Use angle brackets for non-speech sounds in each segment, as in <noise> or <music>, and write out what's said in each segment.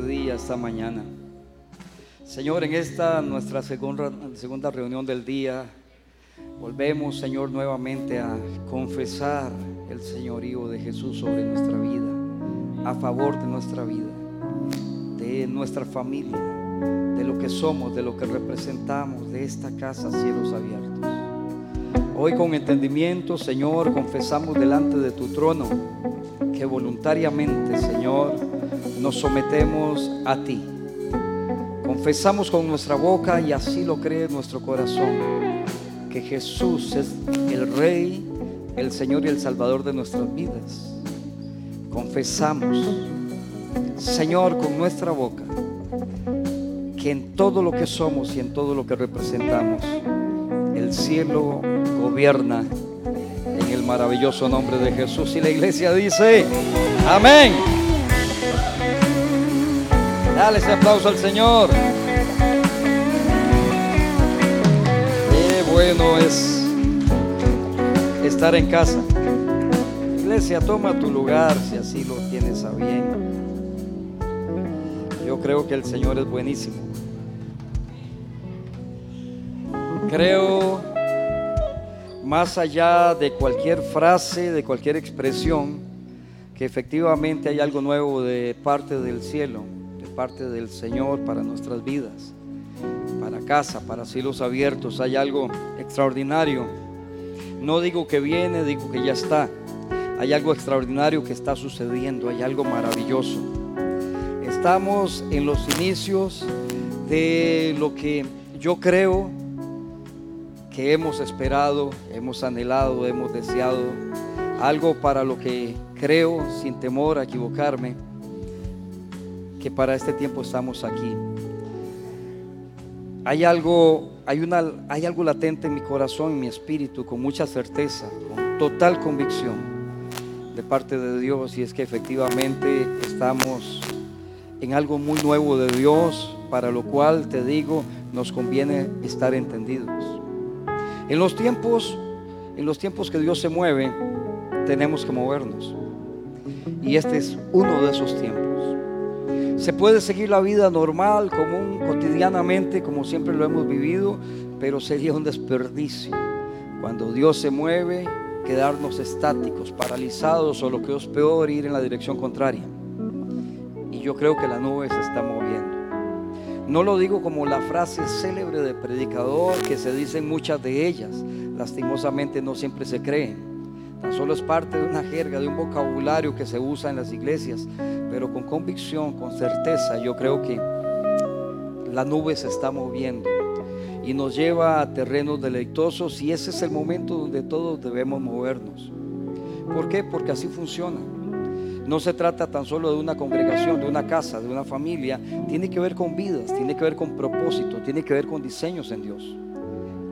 día, esta mañana. Señor, en esta nuestra segunda, segunda reunión del día, volvemos, Señor, nuevamente a confesar el señorío de Jesús sobre nuestra vida, a favor de nuestra vida, de nuestra familia, de lo que somos, de lo que representamos, de esta casa, cielos abiertos. Hoy con entendimiento, Señor, confesamos delante de tu trono que voluntariamente, Señor, nos sometemos a ti. Confesamos con nuestra boca y así lo cree nuestro corazón, que Jesús es el Rey, el Señor y el Salvador de nuestras vidas. Confesamos, Señor, con nuestra boca, que en todo lo que somos y en todo lo que representamos, el cielo gobierna en el maravilloso nombre de Jesús. Y la iglesia dice, amén. Dale ese aplauso al Señor. Qué bueno es estar en casa. Iglesia, toma tu lugar si así lo tienes a bien. Yo creo que el Señor es buenísimo. Creo, más allá de cualquier frase, de cualquier expresión, que efectivamente hay algo nuevo de parte del cielo parte del Señor para nuestras vidas, para casa, para cielos abiertos. Hay algo extraordinario. No digo que viene, digo que ya está. Hay algo extraordinario que está sucediendo, hay algo maravilloso. Estamos en los inicios de lo que yo creo que hemos esperado, hemos anhelado, hemos deseado, algo para lo que creo, sin temor a equivocarme, que para este tiempo estamos aquí. Hay algo, hay, una, hay algo latente en mi corazón, en mi espíritu, con mucha certeza, con total convicción de parte de Dios, y es que efectivamente estamos en algo muy nuevo de Dios, para lo cual te digo, nos conviene estar entendidos. En los tiempos, en los tiempos que Dios se mueve, tenemos que movernos. Y este es uno de esos tiempos. Se puede seguir la vida normal, común, cotidianamente, como siempre lo hemos vivido, pero sería un desperdicio. Cuando Dios se mueve, quedarnos estáticos, paralizados o lo que es peor, ir en la dirección contraria. Y yo creo que la nube se está moviendo. No lo digo como la frase célebre de predicador que se dicen muchas de ellas. Lastimosamente no siempre se creen. Tan solo es parte de una jerga, de un vocabulario que se usa en las iglesias, pero con convicción, con certeza, yo creo que la nube se está moviendo y nos lleva a terrenos deleitosos y ese es el momento donde todos debemos movernos. ¿Por qué? Porque así funciona. No se trata tan solo de una congregación, de una casa, de una familia. Tiene que ver con vidas, tiene que ver con propósito, tiene que ver con diseños en Dios.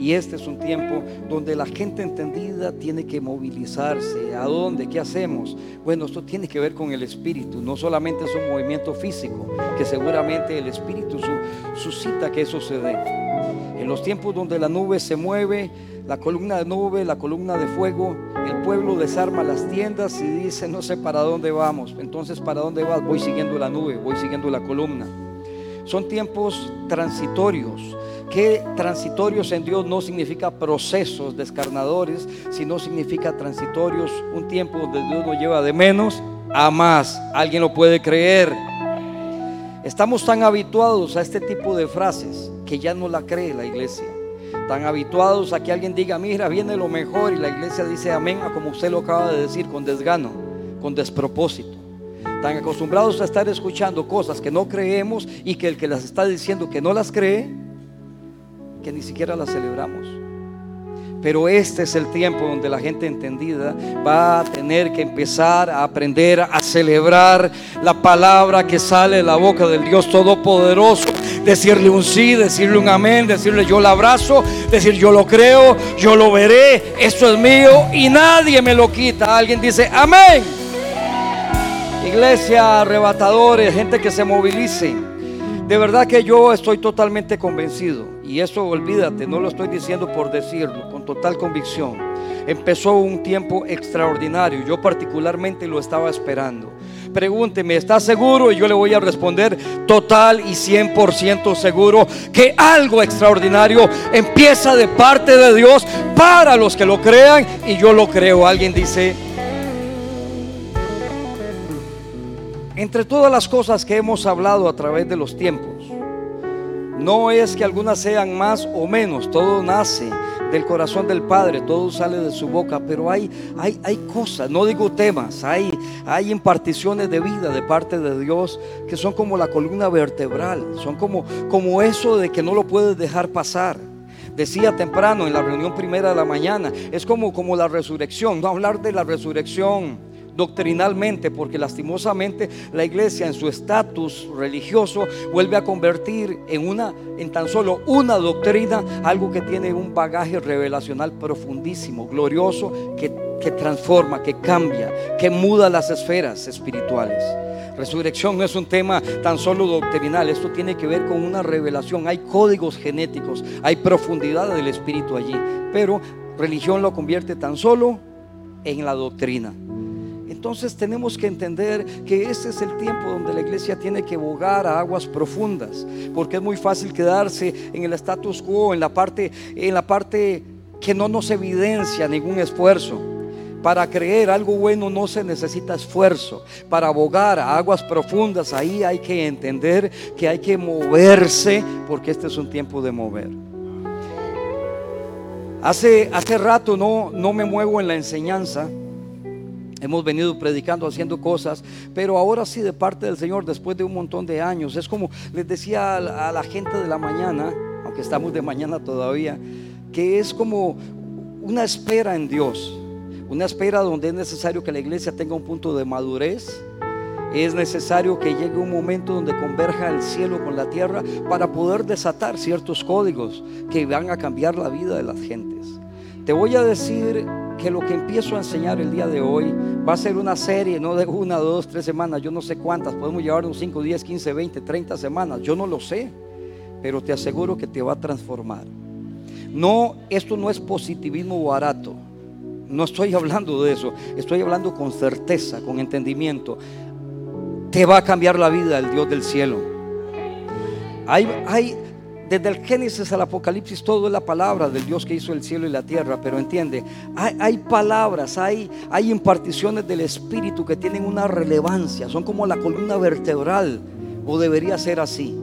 Y este es un tiempo donde la gente entendida tiene que movilizarse. ¿A dónde? ¿Qué hacemos? Bueno, esto tiene que ver con el espíritu. No solamente es un movimiento físico, que seguramente el espíritu suscita que eso se dé. En los tiempos donde la nube se mueve, la columna de nube, la columna de fuego, el pueblo desarma las tiendas y dice, no sé para dónde vamos. Entonces, ¿para dónde vas? Voy siguiendo la nube, voy siguiendo la columna. Son tiempos transitorios que transitorios en Dios no significa procesos descarnadores, sino significa transitorios, un tiempo donde Dios nos lleva de menos a más. ¿Alguien lo puede creer? Estamos tan habituados a este tipo de frases que ya no la cree la iglesia. Tan habituados a que alguien diga, mira, viene lo mejor y la iglesia dice amén, a como usted lo acaba de decir, con desgano, con despropósito. Tan acostumbrados a estar escuchando cosas que no creemos y que el que las está diciendo que no las cree, que ni siquiera la celebramos. Pero este es el tiempo donde la gente entendida va a tener que empezar a aprender a celebrar la palabra que sale de la boca del Dios Todopoderoso. Decirle un sí, decirle un amén, decirle yo lo abrazo, decir yo lo creo, yo lo veré, esto es mío y nadie me lo quita. Alguien dice amén. Iglesia, arrebatadores, gente que se movilice. De verdad que yo estoy totalmente convencido y eso olvídate, no lo estoy diciendo por decirlo, con total convicción. Empezó un tiempo extraordinario, yo particularmente lo estaba esperando, pregúnteme, ¿está seguro? Y yo le voy a responder total y 100% seguro que algo extraordinario empieza de parte de Dios para los que lo crean y yo lo creo. Alguien dice, entre todas las cosas que hemos hablado a través de los tiempos, no es que algunas sean más o menos, todo nace del corazón del Padre, todo sale de su boca, pero hay, hay, hay cosas, no digo temas, hay, hay imparticiones de vida de parte de Dios que son como la columna vertebral, son como, como eso de que no lo puedes dejar pasar. Decía temprano en la reunión primera de la mañana, es como, como la resurrección, no hablar de la resurrección doctrinalmente, porque lastimosamente la iglesia en su estatus religioso vuelve a convertir en una en tan solo una doctrina algo que tiene un bagaje revelacional profundísimo, glorioso que, que transforma, que cambia, que muda las esferas espirituales. Resurrección no es un tema tan solo doctrinal, esto tiene que ver con una revelación, hay códigos genéticos, hay profundidad del espíritu allí, pero religión lo convierte tan solo en la doctrina. Entonces tenemos que entender que este es el tiempo donde la iglesia tiene que bogar a aguas profundas, porque es muy fácil quedarse en el status quo, en la parte, en la parte que no nos evidencia ningún esfuerzo. Para creer algo bueno no se necesita esfuerzo. Para abogar a aguas profundas, ahí hay que entender que hay que moverse, porque este es un tiempo de mover. Hace, hace rato no, no me muevo en la enseñanza. Hemos venido predicando, haciendo cosas, pero ahora sí de parte del Señor, después de un montón de años, es como les decía a la gente de la mañana, aunque estamos de mañana todavía, que es como una espera en Dios, una espera donde es necesario que la iglesia tenga un punto de madurez, es necesario que llegue un momento donde converja el cielo con la tierra para poder desatar ciertos códigos que van a cambiar la vida de las gentes. Te voy a decir que lo que empiezo a enseñar el día de hoy va a ser una serie, no de una, dos, tres semanas, yo no sé cuántas, podemos llevar unos 5, 10, 15, 20, 30 semanas, yo no lo sé, pero te aseguro que te va a transformar. No, esto no es positivismo barato, no estoy <laughs> hablando de eso, estoy hablando con certeza, con entendimiento. Te va a cambiar la vida el Dios del cielo. Hay, hay, desde el Génesis al Apocalipsis todo es la palabra del Dios que hizo el cielo y la tierra, pero entiende, hay, palabras, hay, hay imparticiones del Espíritu que tienen una relevancia, son como la columna vertebral, o debería ser así.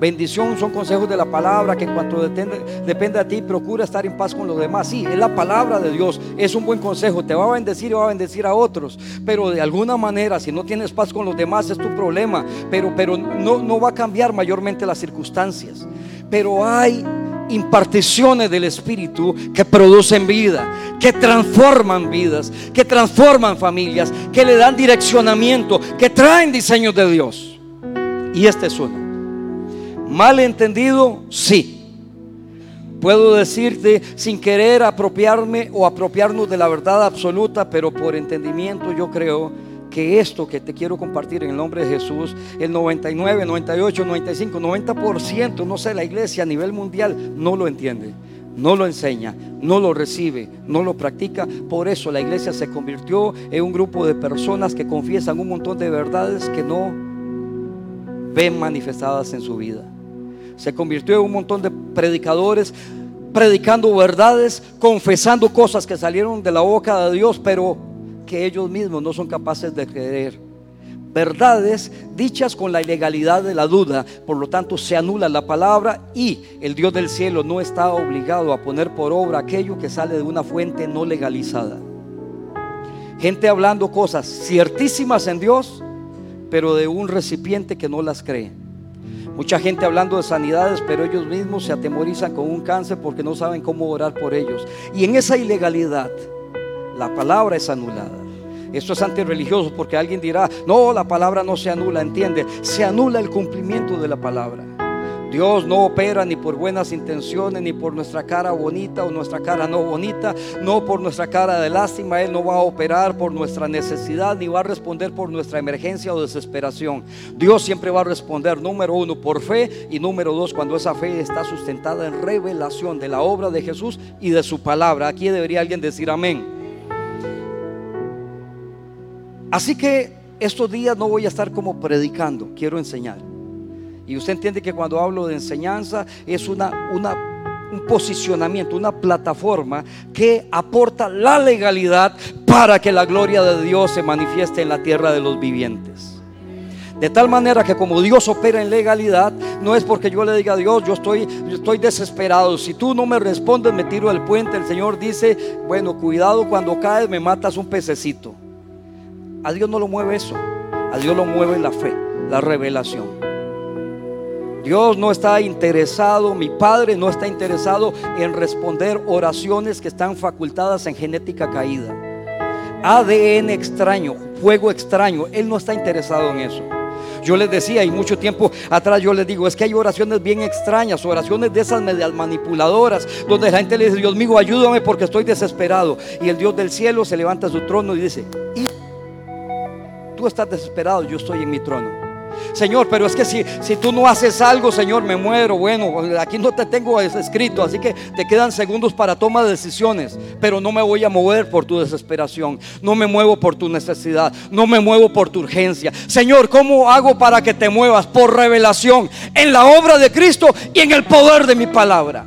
Bendición son consejos de la palabra que en cuanto depende, depende de ti, procura estar en paz con los demás. Sí, es la palabra de Dios, es un buen consejo, te va a bendecir y va a bendecir a otros. Pero de alguna manera, si no tienes paz con los demás, es tu problema. Pero, pero no, no va a cambiar mayormente las circunstancias. Pero hay imparticiones del Espíritu que producen vida, que transforman vidas, que transforman familias, que le dan direccionamiento, que traen diseños de Dios. Y este es uno. Mal entendido, sí. Puedo decirte sin querer apropiarme o apropiarnos de la verdad absoluta, pero por entendimiento yo creo que esto que te quiero compartir en el nombre de Jesús, el 99, 98, 95, 90%, no sé, la iglesia a nivel mundial no lo entiende, no lo enseña, no lo recibe, no lo practica. Por eso la iglesia se convirtió en un grupo de personas que confiesan un montón de verdades que no ven manifestadas en su vida se convirtió en un montón de predicadores predicando verdades, confesando cosas que salieron de la boca de Dios, pero que ellos mismos no son capaces de creer. Verdades dichas con la ilegalidad de la duda, por lo tanto se anula la palabra y el Dios del cielo no está obligado a poner por obra aquello que sale de una fuente no legalizada. Gente hablando cosas ciertísimas en Dios, pero de un recipiente que no las cree. Mucha gente hablando de sanidades, pero ellos mismos se atemorizan con un cáncer porque no saben cómo orar por ellos. Y en esa ilegalidad, la palabra es anulada. Esto es antirreligioso porque alguien dirá, no, la palabra no se anula, entiende, se anula el cumplimiento de la palabra. Dios no opera ni por buenas intenciones, ni por nuestra cara bonita o nuestra cara no bonita, no por nuestra cara de lástima. Él no va a operar por nuestra necesidad, ni va a responder por nuestra emergencia o desesperación. Dios siempre va a responder, número uno, por fe, y número dos, cuando esa fe está sustentada en revelación de la obra de Jesús y de su palabra. Aquí debería alguien decir amén. Así que estos días no voy a estar como predicando, quiero enseñar. Y usted entiende que cuando hablo de enseñanza es una, una, un posicionamiento, una plataforma que aporta la legalidad para que la gloria de Dios se manifieste en la tierra de los vivientes. De tal manera que como Dios opera en legalidad, no es porque yo le diga a Dios, yo estoy, yo estoy desesperado. Si tú no me respondes, me tiro del puente. El Señor dice, bueno, cuidado cuando caes, me matas un pececito. A Dios no lo mueve eso. A Dios lo mueve la fe, la revelación. Dios no está interesado, mi Padre no está interesado en responder oraciones que están facultadas en genética caída. ADN extraño, fuego extraño, Él no está interesado en eso. Yo les decía, y mucho tiempo atrás yo les digo, es que hay oraciones bien extrañas, oraciones de esas manipuladoras, donde la gente le dice, Dios mío, ayúdame porque estoy desesperado. Y el Dios del cielo se levanta a su trono y dice, estás desesperado, yo estoy en mi trono. Señor, pero es que si, si tú no haces algo, Señor, me muero. Bueno, aquí no te tengo escrito, así que te quedan segundos para toma de decisiones. Pero no me voy a mover por tu desesperación. No me muevo por tu necesidad. No me muevo por tu urgencia. Señor, ¿cómo hago para que te muevas? Por revelación en la obra de Cristo y en el poder de mi palabra.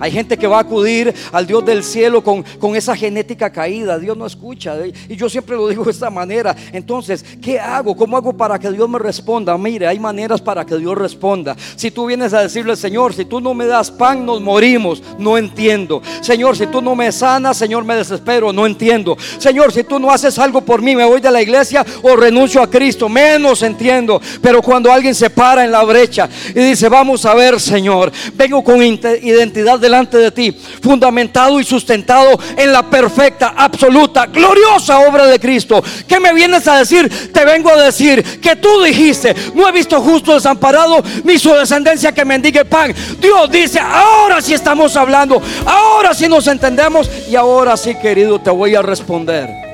Hay gente que va a acudir al Dios del cielo con, con esa genética caída. Dios no escucha. Y yo siempre lo digo de esta manera. Entonces, ¿qué hago? ¿Cómo hago para que Dios me responda? Mire, hay maneras para que Dios responda. Si tú vienes a decirle, Señor, si tú no me das pan, nos morimos. No entiendo. Señor, si tú no me sanas, Señor, me desespero. No entiendo. Señor, si tú no haces algo por mí, me voy de la iglesia o renuncio a Cristo. Menos entiendo. Pero cuando alguien se para en la brecha y dice, vamos a ver, Señor, vengo con identidad de delante de ti, fundamentado y sustentado en la perfecta, absoluta, gloriosa obra de Cristo. ¿Qué me vienes a decir? Te vengo a decir que tú dijiste, no he visto justo desamparado ni su descendencia que mendigue pan. Dios dice, ahora sí estamos hablando, ahora sí nos entendemos y ahora sí, querido, te voy a responder.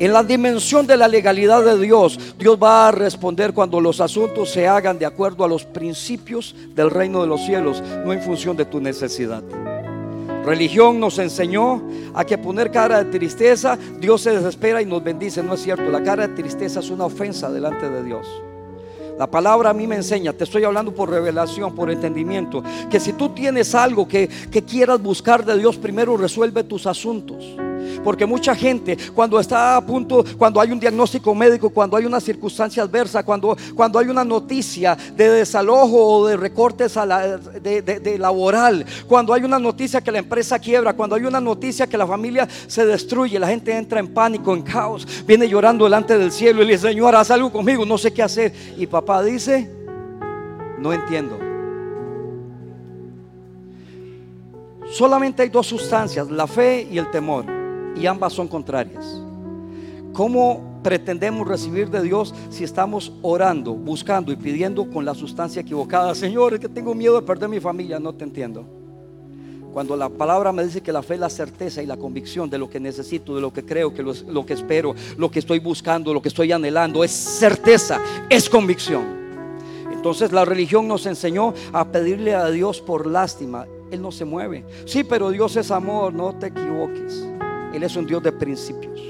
En la dimensión de la legalidad de Dios, Dios va a responder cuando los asuntos se hagan de acuerdo a los principios del reino de los cielos, no en función de tu necesidad. Religión nos enseñó a que poner cara de tristeza, Dios se desespera y nos bendice. No es cierto, la cara de tristeza es una ofensa delante de Dios. La palabra a mí me enseña, te estoy hablando por revelación, por entendimiento, que si tú tienes algo que, que quieras buscar de Dios, primero resuelve tus asuntos. Porque mucha gente cuando está a punto, cuando hay un diagnóstico médico, cuando hay una circunstancia adversa, cuando, cuando hay una noticia de desalojo o de recortes de, laboral, cuando hay una noticia que la empresa quiebra, cuando hay una noticia que la familia se destruye, la gente entra en pánico, en caos, viene llorando delante del cielo y le dice, Señor, haz algo conmigo, no sé qué hacer. Y papá dice, no entiendo. Solamente hay dos sustancias, la fe y el temor y ambas son contrarias. ¿Cómo pretendemos recibir de Dios si estamos orando, buscando y pidiendo con la sustancia equivocada? Señor, es que tengo miedo de perder mi familia, no te entiendo. Cuando la palabra me dice que la fe es la certeza y la convicción de lo que necesito, de lo que creo, que lo, lo que espero, lo que estoy buscando, lo que estoy anhelando, es certeza, es convicción. Entonces la religión nos enseñó a pedirle a Dios por lástima. Él no se mueve. Sí, pero Dios es amor, no te equivoques. Él es un Dios de principios.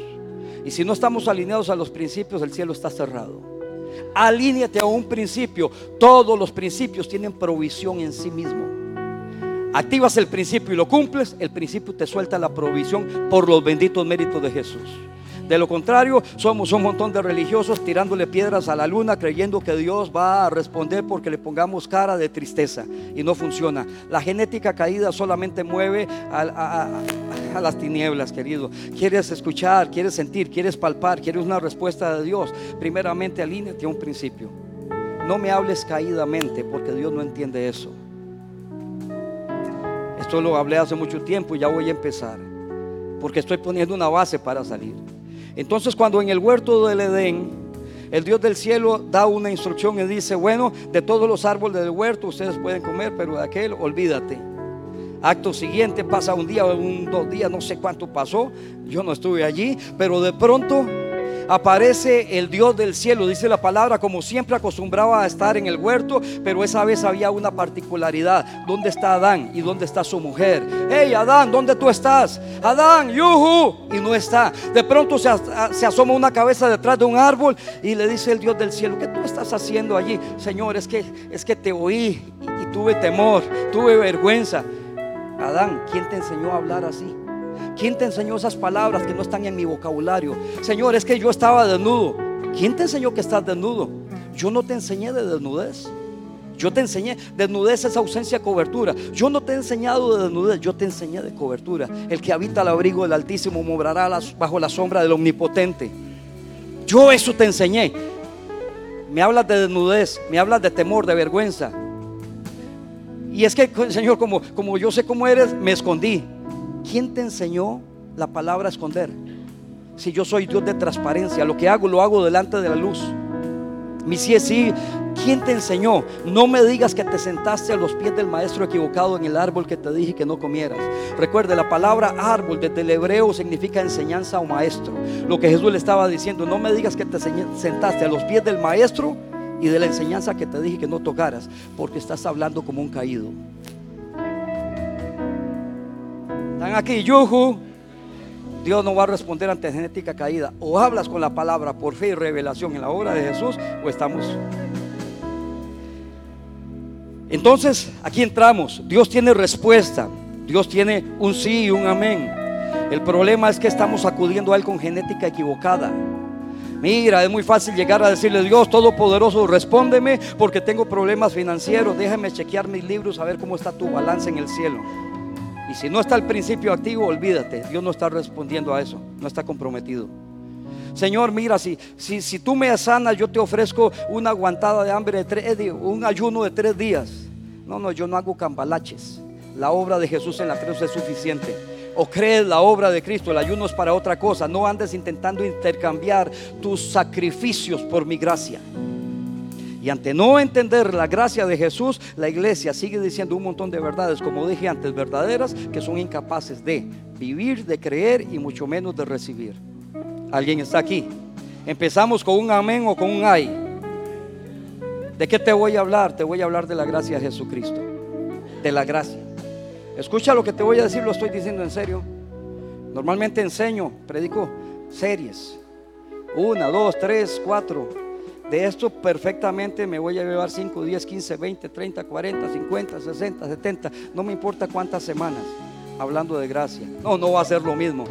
Y si no estamos alineados a los principios, el cielo está cerrado. Alíneate a un principio. Todos los principios tienen provisión en sí mismo. Activas el principio y lo cumples, el principio te suelta la provisión por los benditos méritos de Jesús. De lo contrario, somos un montón de religiosos tirándole piedras a la luna creyendo que Dios va a responder porque le pongamos cara de tristeza y no funciona. La genética caída solamente mueve a, las tinieblas, querido. Quieres escuchar, quieres sentir, quieres palpar, quieres una respuesta de Dios. Primeramente alíneate a un principio. No me hables caídamente porque Dios no entiende eso. Esto lo hablé hace mucho tiempo y ya voy a empezar. Porque estoy poniendo una base para salir. Entonces cuando en el huerto del Edén el Dios del cielo da una instrucción y dice, bueno, de todos los árboles del huerto ustedes pueden comer, pero de aquel olvídate. Acto siguiente pasa un día, un dos días, no sé cuánto pasó, yo no estuve allí, pero de pronto aparece el Dios del cielo, dice la palabra, como siempre acostumbraba a estar en el huerto, pero esa vez había una particularidad. ¿Dónde está Adán y dónde está su mujer? Hey, Adán, ¿dónde tú estás? Adán, yuhu, y no está. De pronto se, asoma una cabeza detrás de un árbol y le dice el Dios del cielo, ¿qué tú estás haciendo allí? Señor, es que, es que te oí y, y tuve temor, tuve vergüenza. Adán, ¿quién te enseñó a hablar así? ¿Quién te enseñó esas palabras que no están en mi vocabulario? Señor, es que yo estaba desnudo. ¿Quién te enseñó que estás desnudo? Yo no te enseñé de desnudez. Yo te enseñé, desnudez es ausencia de cobertura. Yo no te he enseñado de desnudez, yo te enseñé de cobertura. El que habita al abrigo del Altísimo morará bajo la sombra del Omnipotente. Yo eso te enseñé. Me hablas de desnudez, me hablas de temor, de vergüenza. Y es que, Señor, como, como yo sé cómo eres, me escondí. ¿Quién te enseñó la palabra esconder? Si yo soy Dios de transparencia, lo que hago lo hago delante de la luz. Mi sí es sí. ¿Quién te enseñó? No me digas que te sentaste a los pies del maestro equivocado en el árbol que te dije que no comieras. Recuerde, la palabra árbol desde el hebreo significa enseñanza o maestro. Lo que Jesús le estaba diciendo, no me digas que te sentaste a los pies del maestro y de la enseñanza que te dije que no tocaras, porque estás hablando como un caído. Están aquí, yuju. Dios no va a responder ante genética caída. O hablas con la palabra por fe y revelación en la obra de Jesús, o estamos. Entonces, aquí entramos. Dios tiene respuesta. Dios tiene un sí y un amén. El problema es que estamos acudiendo a Él con genética equivocada. Mira, es muy fácil llegar a decirle, Dios Todopoderoso, respóndeme porque tengo problemas financieros. Déjame chequear mis libros a ver cómo está tu balance en el cielo. Y si no está el principio activo, olvídate. Dios no está respondiendo a eso. No está comprometido. Señor, mira, si, si, si tú me sanas, yo te ofrezco una aguantada de hambre de tres días, un ayuno de tres días. No, no, yo no hago cambalaches. La obra de Jesús en la cruz es suficiente. O crees la obra de Cristo, el ayuno es para otra cosa. No andes intentando intercambiar tus sacrificios por mi gracia. Y ante no entender la gracia de Jesús, la iglesia sigue diciendo un montón de verdades, como dije antes, verdaderas, que son incapaces de vivir, de creer y mucho menos de recibir. ¿Alguien está aquí? Empezamos con un amén o con un ay. ¿De qué te voy a hablar? Te voy a hablar de la gracia de Jesucristo. De la gracia. Escucha lo que te voy a decir, lo estoy diciendo en serio. Normalmente enseño, predico series. Una, dos, tres, cuatro de esto perfectamente me voy a llevar 5, 10, 15, 20, 30, 40, 50, 60, 70, no me importa cuántas semanas hablando de gracia. No, no va a ser lo mismo.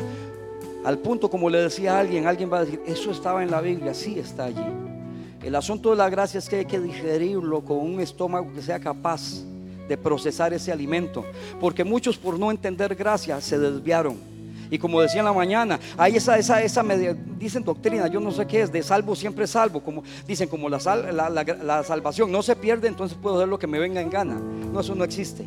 Al punto, como le decía a alguien, alguien va a decir, eso estaba en la Biblia, sí está allí. El asunto de la gracia es que hay que digerirlo con un estómago que sea capaz de procesar ese alimento. Porque muchos por no entender gracia se desviaron y como decía en la mañana, hay esa, esa, esa dicen doctrina, yo no sé qué es, de salvo siempre salvo. Como dicen, como la, la, salvación no se pierde, entonces puedo hacer lo que me venga en gana. No, eso no existe.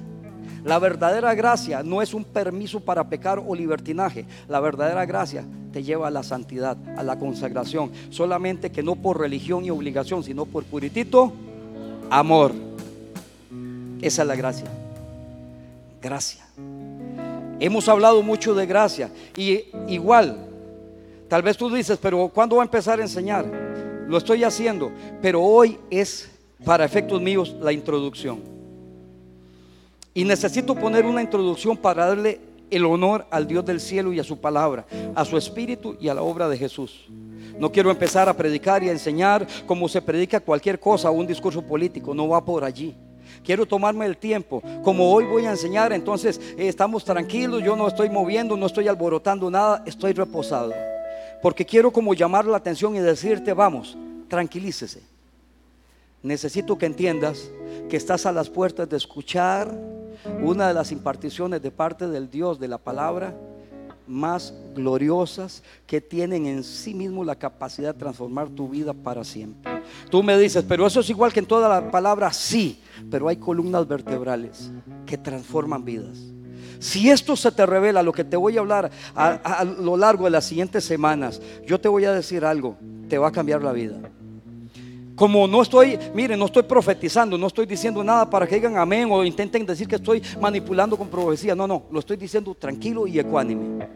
La verdadera gracia no es un permiso para pecar o libertinaje. La verdadera gracia te lleva a la santidad, a la consagración. Solamente que no por religión y obligación, sino por puritito amor. Esa es la gracia. Gracia. Hemos hablado mucho de gracia y igual, tal vez tú dices, pero ¿cuándo va a empezar a enseñar? Lo estoy haciendo, pero hoy es para efectos míos la introducción. Y necesito poner una introducción para darle el honor al Dios del cielo y a su palabra, a su espíritu y a la obra de Jesús. No quiero empezar a predicar y a enseñar como se predica cualquier cosa un discurso político, no va por allí. Quiero tomarme el tiempo. Como hoy voy a enseñar, entonces eh, estamos tranquilos, yo no estoy moviendo, no estoy alborotando nada, estoy reposado. Porque quiero como llamar la atención y decirte, vamos, tranquilícese. Necesito que entiendas que estás a las puertas de escuchar una de las imparticiones de parte del Dios de la palabra más gloriosas que tienen en sí mismo la capacidad de transformar tu vida para siempre. Tú me dices, pero eso es igual que en toda la palabra, sí, pero hay columnas vertebrales que transforman vidas. Si esto se te revela, lo que te voy a hablar a, lo largo de las siguientes semanas, yo te voy a decir algo, te va a cambiar la vida. Como no estoy, miren, no estoy profetizando, no estoy diciendo nada para que digan amén o intenten decir que estoy manipulando con profecía. No, no, lo estoy diciendo tranquilo y ecuánime.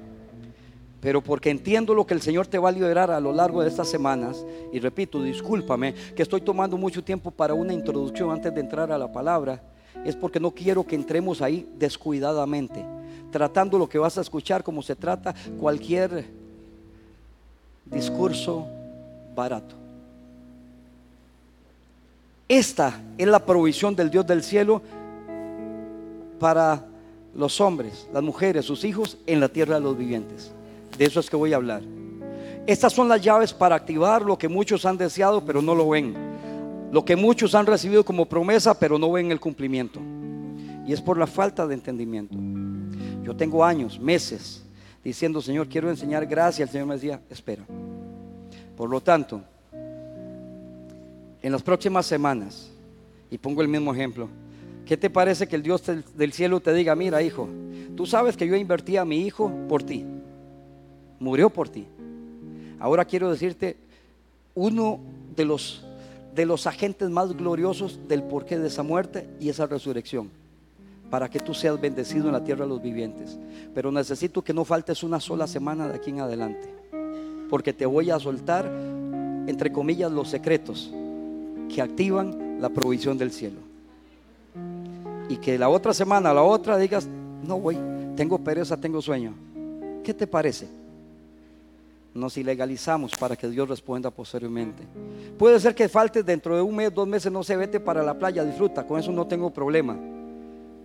Pero porque entiendo lo que el Señor te va a liberar a lo largo de estas semanas, y repito, discúlpame que estoy tomando mucho tiempo para una introducción antes de entrar a la palabra, es porque no quiero que entremos ahí descuidadamente, tratando lo que vas a escuchar como se trata cualquier discurso barato. Esta es la provisión del Dios del cielo para los hombres, las mujeres, sus hijos en la tierra de los vivientes. De eso es que voy a hablar. Estas son las llaves para activar lo que muchos han deseado pero no lo ven. Lo que muchos han recibido como promesa pero no ven el cumplimiento. Y es por la falta de entendimiento. Yo tengo años, meses, diciendo, Señor, quiero enseñar gracia. El Señor me decía, espera. Por lo tanto, en las próximas semanas, y pongo el mismo ejemplo, ¿qué te parece que el Dios del cielo te diga, mira hijo, tú sabes que yo invertí a mi hijo por ti, murió por ti. Ahora quiero decirte uno de los, de los agentes más gloriosos del porqué de esa muerte y esa resurrección, para que tú seas bendecido en la tierra de los vivientes. Pero necesito que no faltes una sola semana de aquí en adelante, porque te voy a soltar, entre comillas, los secretos que activan la provisión del cielo. Y que la otra semana, la otra, digas, no voy, tengo pereza, tengo sueño. ¿Qué te parece? Nos ilegalizamos para que Dios responda posteriormente. Puede ser que falte dentro de un mes, dos meses, no se vete para la playa, disfruta, con eso no tengo problema.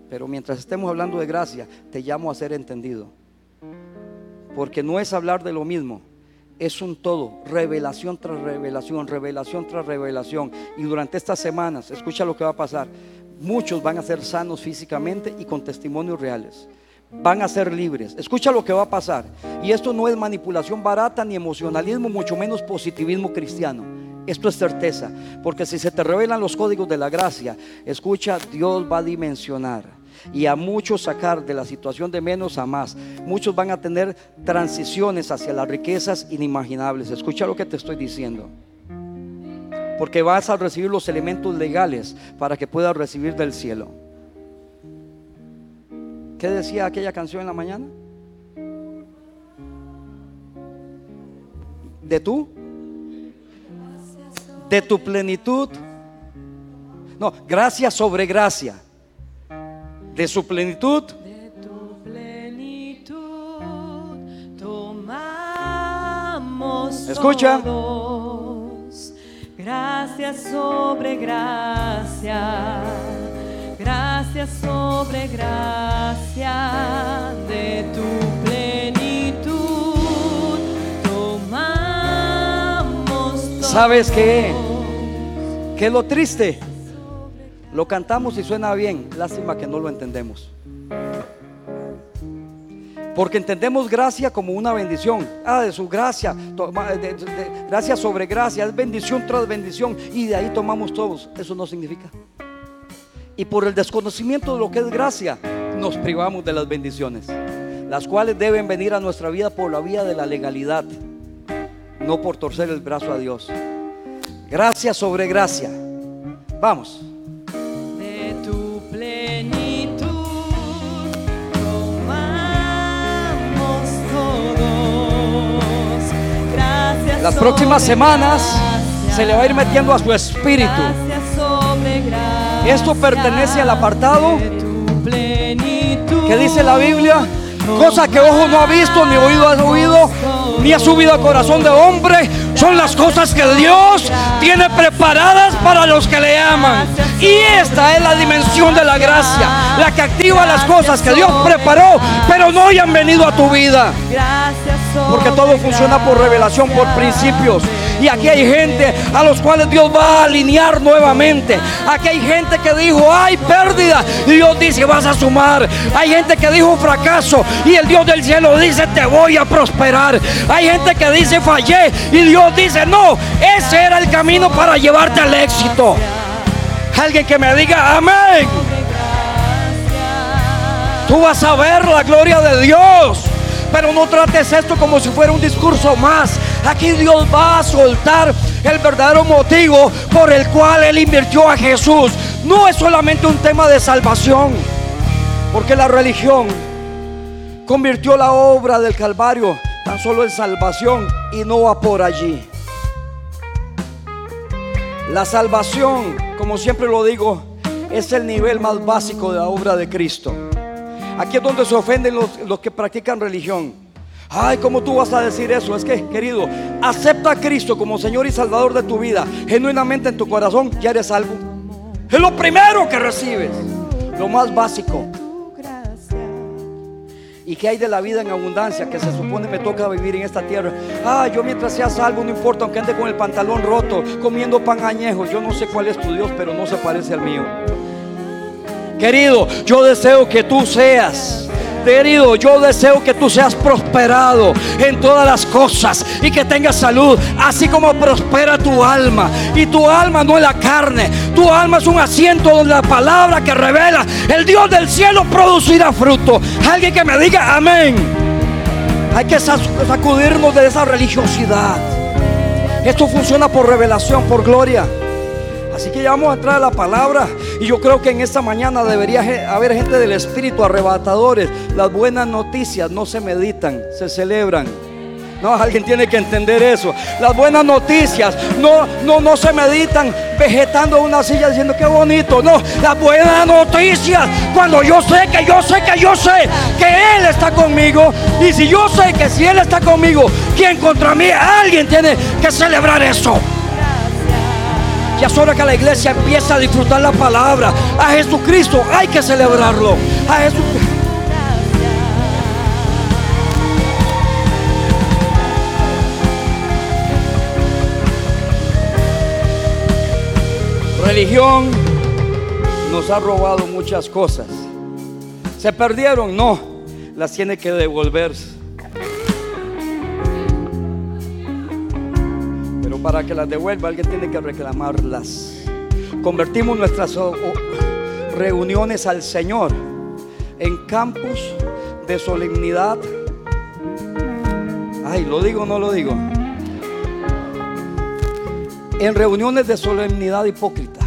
Pero mientras estemos hablando de gracia, te llamo a ser entendido. Porque no es hablar de lo mismo, es un todo, revelación tras revelación, revelación tras revelación. Y durante estas semanas, escucha lo que va a pasar. Muchos van a ser sanos físicamente y con testimonios reales. Van a ser libres. Escucha lo que va a pasar. Y esto no es manipulación barata ni emocionalismo, mucho menos positivismo cristiano. Esto es certeza. Porque si se te revelan los códigos de la gracia, escucha, Dios va a dimensionar y a muchos sacar de la situación de menos a más. Muchos van a tener transiciones hacia las riquezas inimaginables. Escucha lo que te estoy diciendo. Porque vas a recibir los elementos legales para que puedas recibir del cielo. ¿Qué decía aquella canción en la mañana? ¿De tú? De tu plenitud. No, gracia sobre gracia de su plenitud. De tu plenitud tomamos Escucha. Gracias sobre gracia. Gracias sobre gracia de tu plenitud tomamos ¿Sabes qué? ¿Qué es lo triste? Lo cantamos y suena bien, lástima que no lo entendemos. Porque entendemos gracia como una bendición. Ah, de su gracia, gracia sobre gracia, es bendición tras bendición. Y de ahí tomamos todos. Eso no significa. Y por el desconocimiento de lo que es gracia, nos privamos de las bendiciones. Las cuales deben venir a nuestra vida por la vía de la legalidad. No por torcer el brazo a Dios. Gracia sobre gracia. Vamos. Las próximas semanas se le va a ir metiendo a su espíritu. Esto pertenece al apartado que dice la Biblia, cosa que ojo no ha visto, ni oído ha oído, ni ha subido a corazón de hombre, son las cosas que Dios tiene preparadas para los que le aman. Y esta es la dimensión de la gracia, la que activa las cosas que Dios preparó, pero no hayan venido a tu vida. Porque todo funciona por revelación, por principios. Y aquí hay gente a los cuales Dios va a alinear nuevamente. Aquí hay gente que dijo, hay pérdida. Y Dios dice, vas a sumar. Hay gente que dijo fracaso. Y el Dios del cielo dice, te voy a prosperar. Hay gente que dice, fallé. Y Dios dice, no, ese era el camino para llevarte al éxito. Alguien que me diga, amén. Tú vas a ver la gloria de Dios. Pero no trates esto como si fuera un discurso más. Aquí Dios va a soltar el verdadero motivo por el cual Él invirtió a Jesús. No es solamente un tema de salvación. Porque la religión convirtió la obra del Calvario tan solo en salvación y no va por allí. La salvación, como siempre lo digo, es el nivel más básico de la obra de Cristo. Aquí es donde se ofenden los, los que practican religión. Ay, ¿cómo tú vas a decir eso? Es que, querido, acepta a Cristo como Señor y Salvador de tu vida, genuinamente en tu corazón, ya eres salvo. Es lo primero que recibes, lo más básico. ¿Y qué hay de la vida en abundancia que se supone me toca vivir en esta tierra? Ah, yo mientras sea salvo, no importa, aunque ande con el pantalón roto, comiendo pan añejo. Yo no sé cuál es tu Dios, pero no se parece al mío. Querido, yo deseo que tú seas. Querido, yo deseo que tú seas prosperado en todas las cosas y que tengas salud, así como prospera tu alma. Y tu alma no es la carne, tu alma es un asiento donde la palabra que revela el Dios del cielo producirá fruto. Alguien que me diga amén. Hay que sac- sacudirnos de esa religiosidad. Esto funciona por revelación, por gloria. Así que ya vamos a entrar a la palabra. Y yo creo que en esta mañana debería haber gente del Espíritu arrebatadores. Las buenas noticias no se meditan, se celebran. No, alguien tiene que entender eso. Las buenas noticias no, no, no se meditan vegetando en una silla diciendo qué bonito. No, las buenas noticias cuando yo sé que yo sé que yo sé que Él está conmigo. Y si yo sé que si Él está conmigo, ¿quién contra mí? Alguien tiene que celebrar eso. Ya es hora que la iglesia empiece a disfrutar la palabra. A Jesucristo hay que celebrarlo. A Jesús. Religión nos ha robado muchas cosas. ¿Se perdieron? No. Las tiene que devolverse. Para que las devuelva alguien tiene que reclamarlas. Convertimos nuestras o- o- reuniones al Señor en campos de solemnidad. Ay, lo digo o no lo digo. En reuniones de solemnidad hipócrita,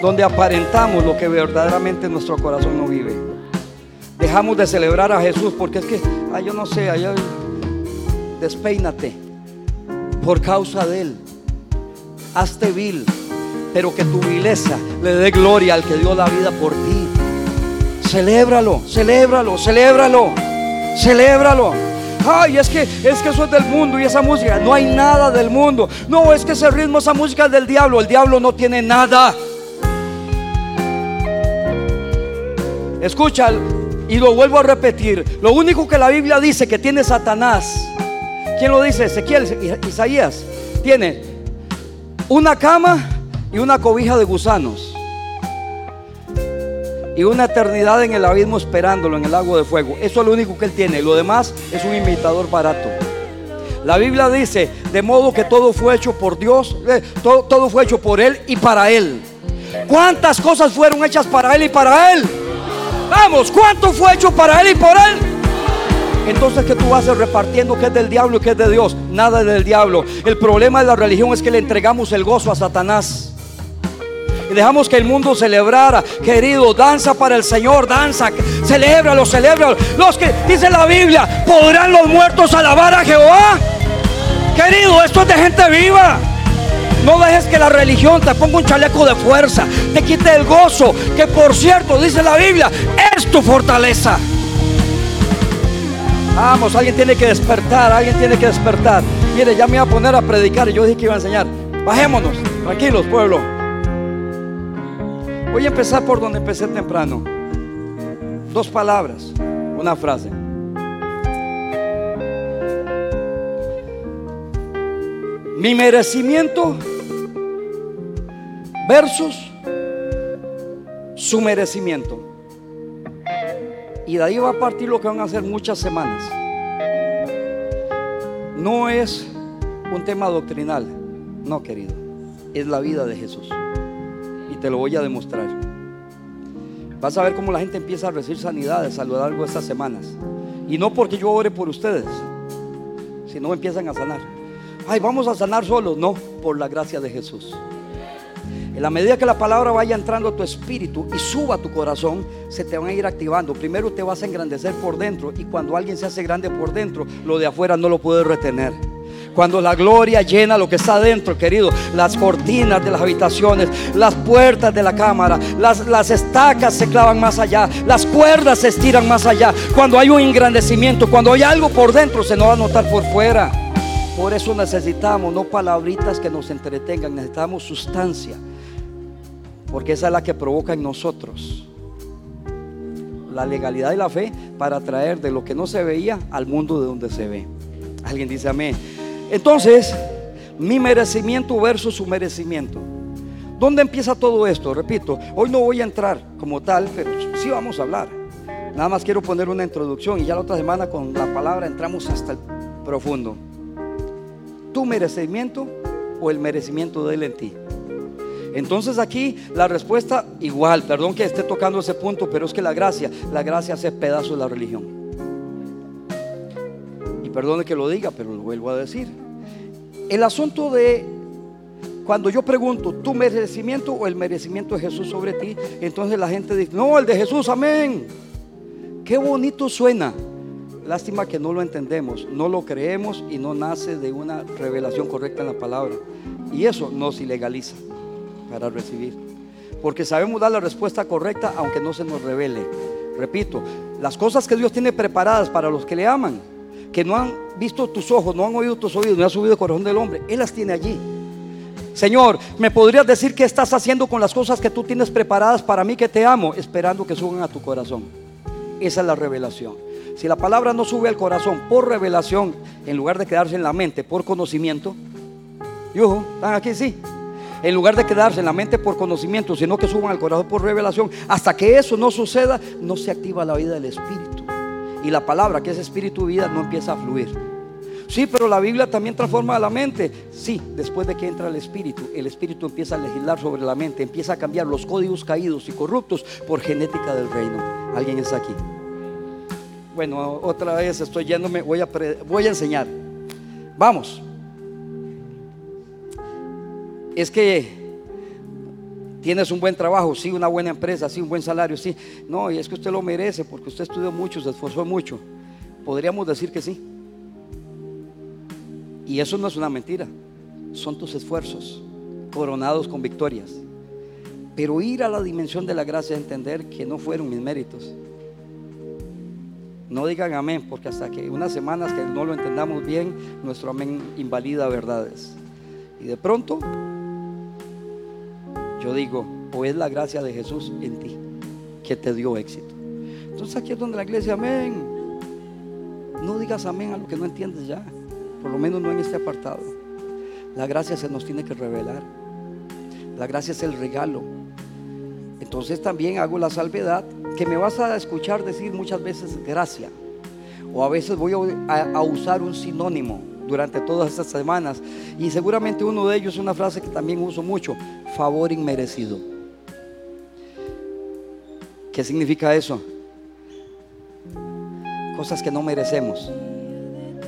donde aparentamos lo que verdaderamente en nuestro corazón no vive. Dejamos de celebrar a Jesús porque es que, ay, yo no sé, despeínate por causa de Él. Hazte vil, pero que tu vileza le dé gloria al que dio la vida por ti. Celébralo, celébralo, celébralo, celébralo. Ay, es que es que eso es del mundo y esa música, no hay nada del mundo. No, es que ese ritmo, esa música es del diablo. El diablo no tiene nada. Escucha, y lo vuelvo a repetir. Lo único que la Biblia dice que tiene Satanás. ¿Quién lo dice? Ezequiel, Isaías. Tiene una cama y una cobija de gusanos. Y una eternidad en el abismo esperándolo en el lago de fuego. Eso es lo único que él tiene. Lo demás es un imitador barato. La Biblia dice, de modo que todo fue hecho por Dios, eh, todo, todo fue hecho por Él y para Él. ¿Cuántas cosas fueron hechas para Él y para Él? Vamos, ¿cuánto fue hecho para Él y por Él? Entonces que tú vas repartiendo que es del diablo y que es de Dios. Nada del diablo. El problema de la religión es que le entregamos el gozo a Satanás. Y dejamos que el mundo celebrara, querido, danza para el Señor, danza, celébralo, celébralo. Los que dice la Biblia, podrán los muertos alabar a Jehová. Querido, esto es de gente viva. No dejes que la religión te ponga un chaleco de fuerza, te quite el gozo, que por cierto, dice la Biblia, es tu fortaleza. Vamos, alguien tiene que despertar, alguien tiene que despertar. Mire, ya me iba a poner a predicar y yo dije que iba a enseñar. Bajémonos, tranquilos, pueblo. Voy a empezar por donde empecé temprano. Dos palabras, una frase. Mi merecimiento versus su merecimiento. Y de ahí va a partir lo que van a hacer muchas semanas. No es un tema doctrinal, no querido. Es la vida de Jesús. Y te lo voy a demostrar. Vas a ver cómo la gente empieza a recibir sanidades a lo largo de estas semanas. Y no porque yo ore por ustedes, sino empiezan a sanar. Ay, vamos a sanar solos. No, por la gracia de Jesús. En la medida que la palabra vaya entrando a tu espíritu y suba a tu corazón, se te van a ir activando. Primero te vas a engrandecer por dentro y cuando alguien se hace grande por dentro, lo de afuera no lo puede retener. Cuando la gloria llena lo que está adentro, querido, las cortinas de las habitaciones, las puertas de la cámara, las, las estacas se clavan más allá, las cuerdas se estiran más allá. Cuando hay un engrandecimiento, cuando hay algo por dentro, se nos va a notar por fuera. Por eso necesitamos no palabritas que nos entretengan, necesitamos sustancia. Porque esa es la que provoca en nosotros la legalidad y la fe para traer de lo que no se veía al mundo de donde se ve. Alguien dice amén. Entonces, mi merecimiento versus su merecimiento. ¿Dónde empieza todo esto? Repito, hoy no voy a entrar como tal, pero sí vamos a hablar. Nada más quiero poner una introducción y ya la otra semana con la palabra entramos hasta el profundo. ¿Tu merecimiento o el merecimiento de Él en ti? Entonces aquí la respuesta igual, perdón que esté tocando ese punto, pero es que la gracia, la gracia hace pedazo de la religión. Y perdone que lo diga, pero lo vuelvo a decir. El asunto de cuando yo pregunto, ¿tu merecimiento o el merecimiento de Jesús sobre ti? Entonces la gente dice, no, el de Jesús, amén. Qué bonito suena. Lástima que no lo entendemos, no lo creemos y no nace de una revelación correcta en la palabra. Y eso nos ilegaliza para recibir. Porque sabemos dar la respuesta correcta aunque no se nos revele. Repito, las cosas que Dios tiene preparadas para los que le aman, que no han visto tus ojos, no han oído tus oídos, no ha subido el corazón del hombre, Él las tiene allí. Señor, ¿me podrías decir qué estás haciendo con las cosas que tú tienes preparadas para mí que te amo, esperando que suban a tu corazón? Esa es la revelación. Si la palabra no sube al corazón por revelación, en lugar de quedarse en la mente por conocimiento, ¿están aquí? Sí. En lugar de quedarse en la mente por conocimiento, sino que suban al corazón por revelación, hasta que eso no suceda, no se activa la vida del Espíritu. Y la palabra, que es Espíritu vida, no empieza a fluir. Sí, pero la Biblia también transforma la mente. Sí, después de que entra el Espíritu, el Espíritu empieza a legislar sobre la mente, empieza a cambiar los códigos caídos y corruptos por genética del reino. ¿Alguien está aquí? Bueno, otra vez estoy yéndome, voy a, voy a enseñar. Vamos. Es que tienes un buen trabajo, sí, una buena empresa, sí, un buen salario, sí. No, y es que usted lo merece porque usted estudió mucho, se esforzó mucho. Podríamos decir que sí. Y eso no es una mentira, son tus esfuerzos coronados con victorias. Pero ir a la dimensión de la gracia, entender que no fueron mis méritos, no digan amén, porque hasta que unas semanas que no lo entendamos bien, nuestro amén invalida verdades. Y de pronto, yo digo, o es la gracia de Jesús en ti que te dio éxito. Entonces aquí es donde la iglesia, amén. No digas amén a lo que no entiendes ya, por lo menos no en este apartado. La gracia se nos tiene que revelar. La gracia es el regalo. Entonces también hago la salvedad que me vas a escuchar decir muchas veces gracia. O a veces voy a, usar un sinónimo durante todas estas semanas. Y seguramente uno de ellos es una frase que también uso mucho, favor inmerecido. ¿Qué significa eso? Cosas que no merecemos.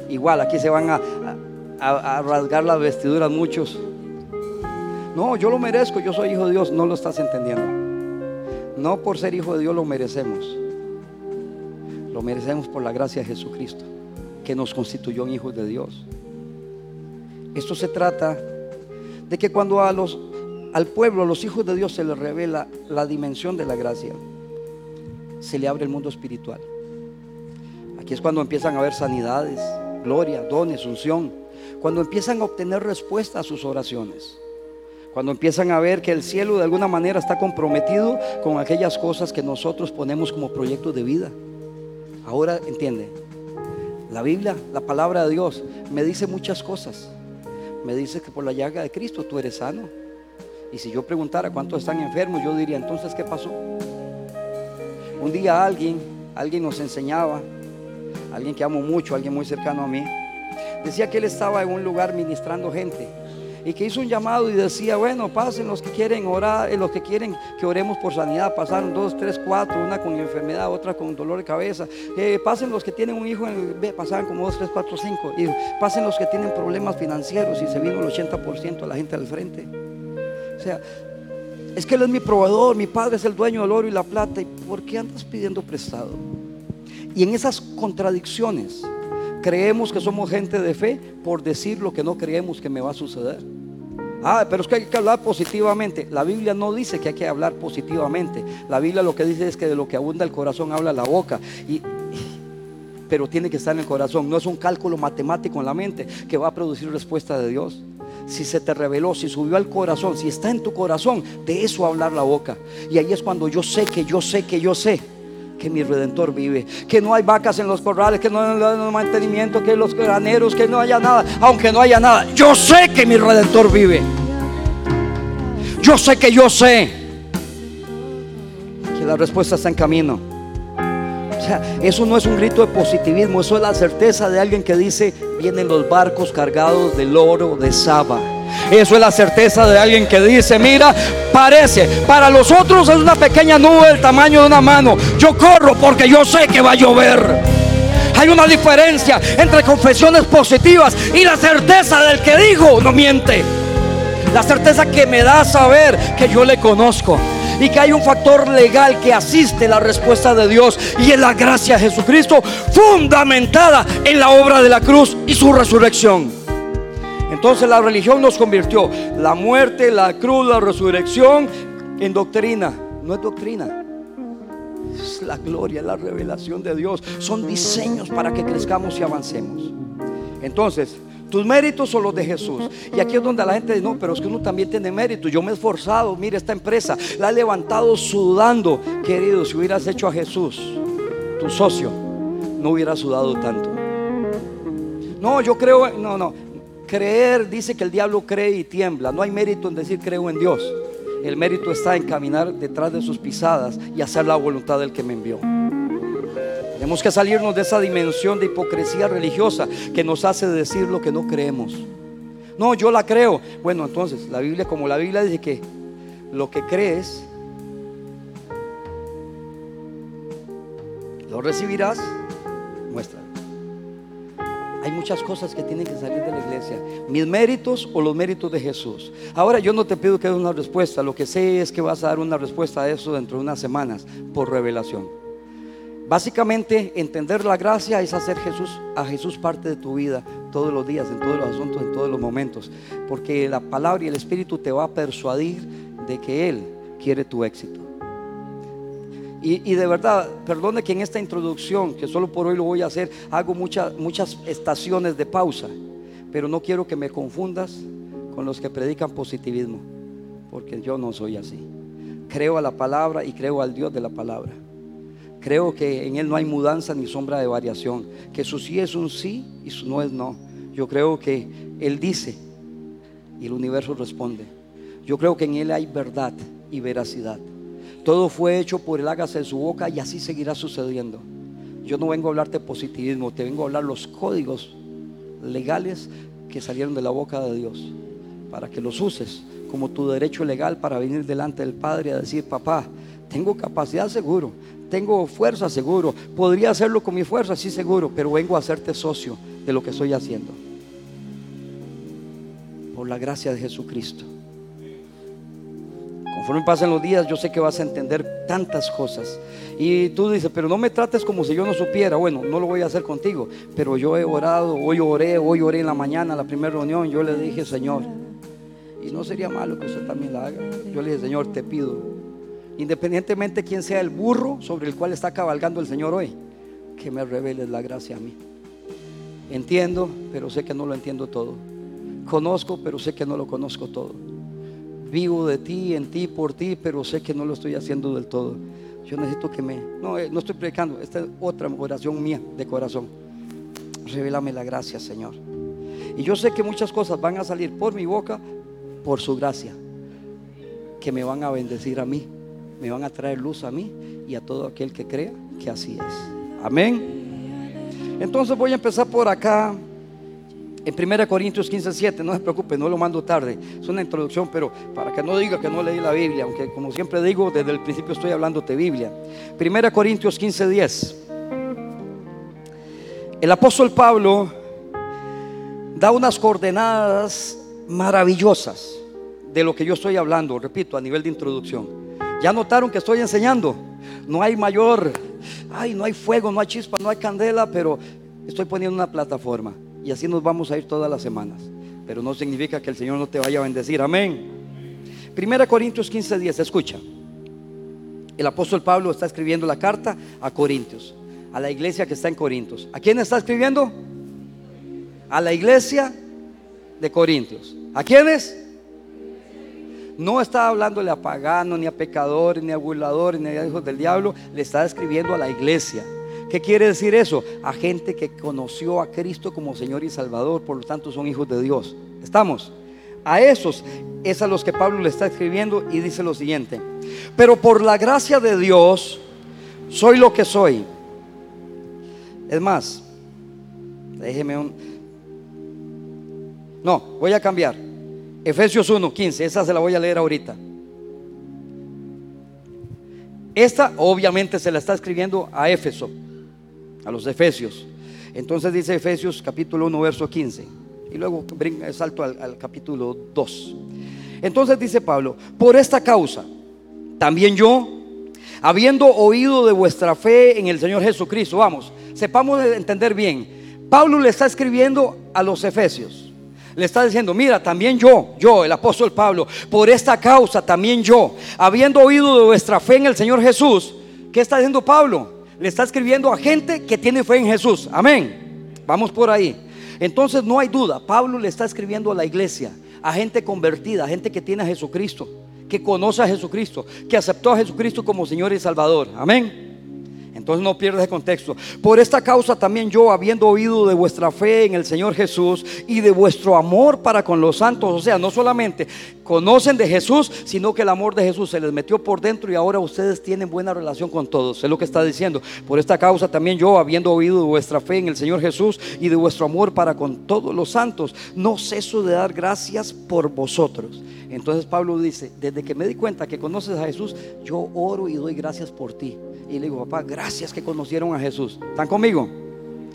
Igual, aquí se van a, a rasgar las vestiduras muchos. No, yo lo merezco, yo soy hijo de Dios, no lo estás entendiendo. No por ser hijo de Dios lo merecemos. Lo merecemos por la gracia de Jesucristo, que nos constituyó en hijos de Dios. Esto se trata de que cuando a los, al pueblo, a los hijos de Dios se les revela la dimensión de la gracia, se le abre el mundo espiritual. Aquí es cuando empiezan a haber sanidades, gloria, dones, unción, cuando empiezan a obtener respuesta a sus oraciones. Cuando empiezan a ver que el cielo de alguna manera está comprometido con aquellas cosas que nosotros ponemos como proyecto de vida. Ahora entiende, la Biblia, la palabra de Dios, me dice muchas cosas. Me dice que por la llaga de Cristo tú eres sano. Y si yo preguntara cuántos están enfermos, yo diría, entonces, ¿qué pasó? Un día alguien, alguien nos enseñaba, alguien que amo mucho, alguien muy cercano a mí, decía que él estaba en un lugar ministrando gente y que hizo un llamado y decía, bueno, pasen los que quieren orar, eh, los que quieren que oremos por sanidad. Pasaron dos, tres, cuatro, una con enfermedad, otra con dolor de cabeza. Eh, pasen los que tienen un hijo, en, pasaban como dos, tres, cuatro, cinco. Y pasen los que tienen problemas financieros y se vino el 80% de la gente al frente. O sea, Es que Él es mi proveedor, mi Padre es el dueño del oro y la plata. ¿Y por qué andas pidiendo prestado? Y en esas contradicciones creemos que somos gente de fe por decir lo que no creemos que me va a suceder. Ah, pero es que hay que hablar positivamente. La Biblia no dice que hay que hablar positivamente. La Biblia lo que dice es que de lo que abunda el corazón habla la boca. Y, pero tiene que estar en el corazón. No es un cálculo matemático en la mente que va a producir respuesta de Dios. Si se te reveló, si subió al corazón, si está en tu corazón, de eso hablar la boca. Y ahí es cuando yo sé que yo sé que yo sé que mi redentor vive, que no hay vacas en los corrales, que no hay mantenimiento, que los graneros, que no haya nada, aunque no haya nada, yo sé que mi redentor vive. Yo sé que yo sé que la respuesta está en camino. O sea, eso no es un grito de positivismo, eso es la certeza de alguien que dice, vienen los barcos cargados del oro de Saba. Eso es la certeza de alguien que dice, mira, parece, para los otros es una pequeña nube del tamaño de una mano. Yo corro porque yo sé que va a llover. Hay una diferencia entre confesiones positivas y la certeza del que dijo no miente. La certeza que me da saber que yo le conozco y que hay un factor legal que asiste la respuesta de Dios y es la gracia de Jesucristo fundamentada en la obra de la cruz y su resurrección. Entonces la religión nos convirtió la muerte, la cruz, la resurrección en doctrina. No es doctrina. Es la gloria, la revelación de Dios. Son diseños para que crezcamos y avancemos. Entonces, tus méritos son los de Jesús. Y aquí es donde la gente dice, no, pero es que uno también tiene méritos. Yo me he esforzado, mire esta empresa, la he levantado sudando. Querido, si hubieras hecho a Jesús tu socio, no hubieras sudado tanto. No, yo creo, no, no, Creer dice que el diablo cree y tiembla. No hay mérito en decir creo en Dios. El mérito está en caminar detrás de sus pisadas y hacer la voluntad del que me envió. Tenemos que salirnos de esa dimensión de hipocresía religiosa que nos hace decir lo que no creemos. No, yo la creo. Bueno, entonces, la Biblia, como la Biblia dice que lo que crees, lo recibirás, muestra. Hay muchas cosas que tienen que salir de la iglesia. Mis méritos o los méritos de Jesús. Ahora yo no te pido que des una respuesta. Lo que sé es que vas a dar una respuesta a eso dentro de unas semanas por revelación. Básicamente entender la gracia es hacer Jesús, a Jesús parte de tu vida todos los días, en todos los asuntos, en todos los momentos. Porque la palabra y el Espíritu te va a persuadir de que Él quiere tu éxito. Y, de verdad, perdone que en esta introducción, que solo por hoy lo voy a hacer, hago muchas, muchas estaciones de pausa, pero no quiero que me confundas con los que predican positivismo, porque yo no soy así. Creo a la palabra y creo al Dios de la palabra. Creo que en Él no hay mudanza ni sombra de variación, que su sí es un sí y su no es no. Yo creo que Él dice y el universo responde. Yo creo que en Él hay verdad y veracidad. Todo fue hecho por el hágase en su boca y así seguirá sucediendo. Yo no vengo a hablarte de positivismo, te vengo a hablar los códigos legales que salieron de la boca de Dios para que los uses como tu derecho legal para venir delante del Padre a decir, papá, tengo capacidad seguro, tengo fuerza seguro, podría hacerlo con mi fuerza, sí seguro, pero vengo a hacerte socio de lo que estoy haciendo. Por la gracia de Jesucristo. Conforme pasen los días, yo sé que vas a entender tantas cosas. Y tú dices, pero no me trates como si yo no supiera. Bueno, no lo voy a hacer contigo, pero yo he orado, hoy oré, hoy oré en la mañana, la primera reunión, yo le dije, Señor, y no sería malo que usted también la haga. Yo le dije, Señor, te pido, independientemente quién sea el burro sobre el cual está cabalgando el Señor hoy, que me reveles la gracia a mí. Entiendo, pero sé que no lo entiendo todo. Conozco, pero sé que no lo conozco todo vivo de ti, en ti, por ti, pero sé que no lo estoy haciendo del todo. Yo necesito que me... No, eh, no estoy predicando, esta es otra oración mía de corazón. Revélame la gracia, Señor. Y yo sé que muchas cosas van a salir por mi boca, por su gracia, que me van a bendecir a mí, me van a traer luz a mí y a todo aquel que crea que así es. Amén. Entonces voy a empezar por acá. En 1 Corintios 15, 7, no se preocupe, no lo mando tarde. Es una introducción, pero para que no diga que no leí la Biblia, aunque como siempre digo, desde el principio estoy hablando de Biblia. 1 Corintios 15, 10. El apóstol Pablo da unas coordenadas maravillosas de lo que yo estoy hablando, repito, a nivel de introducción. Ya notaron que estoy enseñando. No hay mayor, ay, no hay fuego, no hay chispa, no hay candela, pero estoy poniendo una plataforma. Y así nos vamos a ir todas las semanas. Pero no significa que el Señor no te vaya a bendecir. Amén. Primera Corintios 15, 10, escucha. El apóstol Pablo está escribiendo la carta a Corintios, a la iglesia que está en Corintios. ¿A quién está escribiendo? A la iglesia de Corintios. ¿A quiénes? No está hablándole a paganos, ni a pecadores, ni a burladores, ni a hijos del diablo. Le está escribiendo a la iglesia. ¿Qué quiere decir eso? A gente que conoció a Cristo como Señor y Salvador, por lo tanto son hijos de Dios. ¿Estamos? A esos es a los que Pablo le está escribiendo y dice lo siguiente. Pero por la gracia de Dios soy lo que soy. Es más, déjeme un... No, voy a cambiar. Efesios 1, 15, esa se la voy a leer ahorita. Esta obviamente se la está escribiendo a Éfeso, a los Efesios. Entonces dice Efesios capítulo 1, verso 15. Y luego salto al, al capítulo 2. Entonces dice Pablo, por esta causa, también yo, habiendo oído de vuestra fe en el Señor Jesucristo, vamos, sepamos entender bien, Pablo le está escribiendo a los Efesios le está diciendo, mira, también yo, yo, el apóstol Pablo, por esta causa también yo, habiendo oído de vuestra fe en el Señor Jesús, ¿qué está diciendo Pablo? Le está escribiendo a gente que tiene fe en Jesús. Amén. Vamos por ahí. Entonces no hay duda, Pablo le está escribiendo a la iglesia, a gente convertida, a gente que tiene a Jesucristo, que conoce a Jesucristo, que aceptó a Jesucristo como Señor y Salvador. Amén. Entonces no pierdes el contexto. Por esta causa también yo, habiendo oído de vuestra fe en el Señor Jesús y de vuestro amor para con los santos, o sea, no solamente conocen de Jesús, sino que el amor de Jesús se les metió por dentro y ahora ustedes tienen buena relación con todos. Es lo que está diciendo. Por esta causa también yo, habiendo oído de vuestra fe en el Señor Jesús y de vuestro amor para con todos los santos, no ceso de dar gracias por vosotros. Entonces Pablo dice, desde que me di cuenta que conoces a Jesús, yo oro y doy gracias por ti. Y le digo, papá, gracias que conocieron a Jesús. ¿Están conmigo?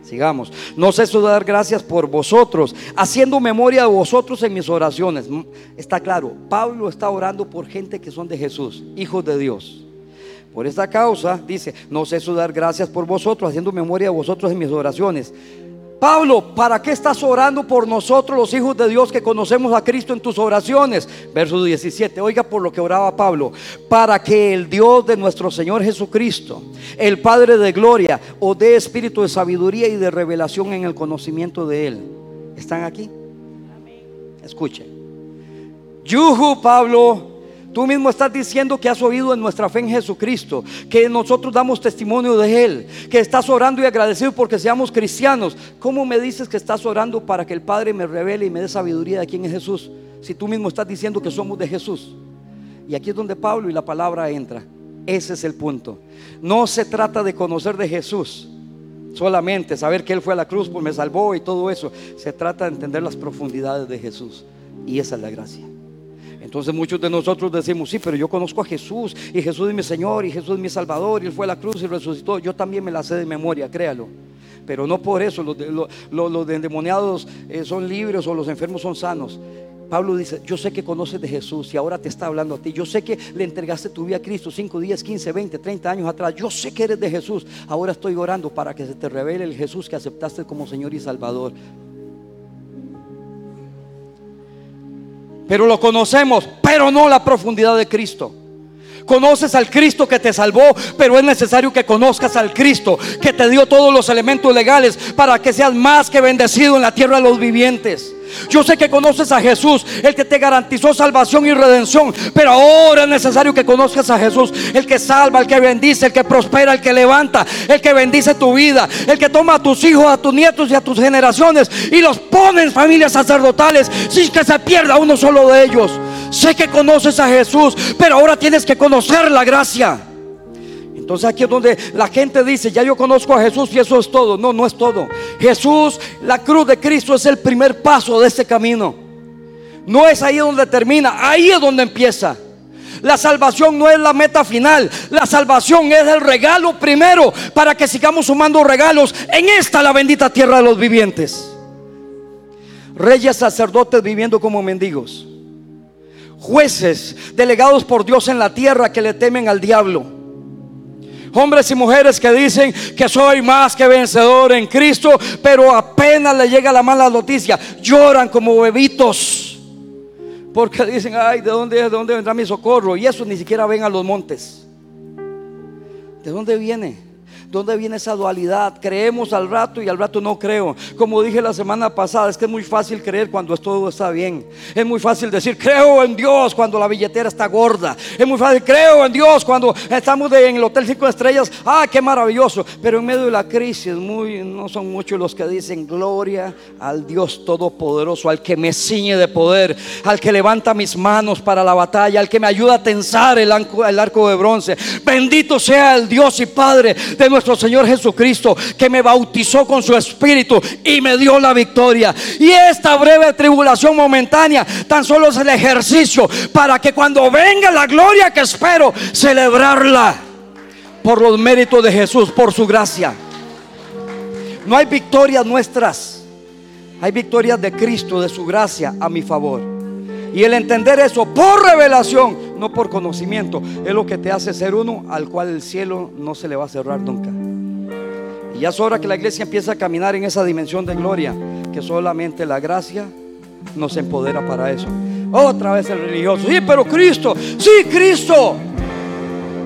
Sigamos. No ceso de dar gracias por vosotros, haciendo memoria de vosotros en mis oraciones. Mm, está claro, Pablo está orando por gente que son de Jesús, hijos de Dios. Por esta causa, dice, no ceso de dar gracias por vosotros, haciendo memoria de vosotros en mis oraciones. Pablo, ¿para qué estás orando por nosotros los hijos de Dios que conocemos a Cristo en tus oraciones? Verso 17, oiga por lo que oraba Pablo, para que el Dios de nuestro Señor Jesucristo, el Padre de gloria, os dé espíritu de sabiduría y de revelación en el conocimiento de Él. ¿Están aquí? Escuchen. Yuhu, Pablo, Tú mismo estás diciendo que has oído en nuestra fe en Jesucristo, que nosotros damos testimonio de Él, que estás orando y agradecido porque seamos cristianos. ¿Cómo me dices que estás orando para que el Padre me revele y me dé sabiduría de quién es Jesús? Si tú mismo estás diciendo que somos de Jesús. Y aquí es donde Pablo y la palabra entra. Ese es el punto. No se trata de conocer de Jesús solamente, saber que Él fue a la cruz, pues me salvó y todo eso. Se trata de entender las profundidades de Jesús. Y esa es la gracia. Entonces muchos de nosotros decimos, sí, pero yo conozco a Jesús y Jesús es mi Señor y Jesús es mi Salvador y Él fue a la cruz y resucitó. Yo también me la sé de memoria, créalo. Pero no por eso los, los, endemoniados eh, son libres o los enfermos son sanos. Pablo dice, yo sé que conoces de Jesús y ahora te está hablando a ti. Yo sé que le entregaste tu vida a Cristo 5 días, 15, 20, 30 años atrás. Yo sé que eres de Jesús. Ahora estoy orando para que se te revele el Jesús que aceptaste como Señor y Salvador. Pero lo conocemos, pero no la profundidad de Cristo. Conoces al Cristo que te salvó, pero es necesario que conozcas al Cristo que te dio todos los elementos legales para que seas más que bendecido en la tierra de los vivientes. Yo sé que conoces a Jesús, el que te garantizó salvación y redención, pero ahora es necesario que conozcas a Jesús, el que salva, el que bendice, el que prospera, el que levanta, el que bendice tu vida, el que toma a tus hijos, a tus nietos y a tus generaciones y los pone en familias sacerdotales sin que se pierda uno solo de ellos. Sé que conoces a Jesús, pero ahora tienes que conocer la gracia. Entonces aquí es donde la gente dice, ya yo conozco a Jesús y eso es todo. No, no es todo. Jesús, la cruz de Cristo es el primer paso de ese camino. No es ahí donde termina, ahí es donde empieza. La salvación no es la meta final. La salvación es el regalo primero para que sigamos sumando regalos en esta la bendita tierra de los vivientes. Reyes sacerdotes viviendo como mendigos. Jueces delegados por Dios en la tierra que le temen al diablo. Hombres y mujeres que dicen que soy más que vencedor en Cristo, pero apenas le llega la mala noticia, lloran como bebitos. Porque dicen, ay, ¿de dónde, ¿de dónde vendrá mi socorro? Y eso ni siquiera ven a los montes. ¿De dónde viene? ¿Dónde viene esa dualidad? Creemos al rato y al rato no creo. Como dije la semana pasada, es que es muy fácil creer cuando todo está bien. Es muy fácil decir, creo en Dios cuando la billetera está gorda. Es muy fácil, creo en Dios cuando estamos en el Hotel Cinco Estrellas. Ah, qué maravilloso. Pero en medio de la crisis, muy, no son muchos los que dicen, gloria al Dios Todopoderoso, al que me ciñe de poder, al que levanta mis manos para la batalla, al que me ayuda a tensar el arco, el arco de bronce. Bendito sea el Dios y Padre de nuestro Señor Jesucristo, que me bautizó con su Espíritu y me dio la victoria. Y esta breve tribulación momentánea tan solo es el ejercicio para que cuando venga la gloria que espero, celebrarla por los méritos de Jesús, por su gracia. No hay victorias nuestras, hay victorias de Cristo, de su gracia a mi favor. Y el entender eso por revelación, no por conocimiento, es lo que te hace ser uno al cual el cielo no se le va a cerrar nunca. Y ya es hora que la iglesia empiece a caminar en esa dimensión de gloria, que solamente la gracia nos empodera para eso. Otra vez el religioso, sí, pero Cristo, sí, Cristo.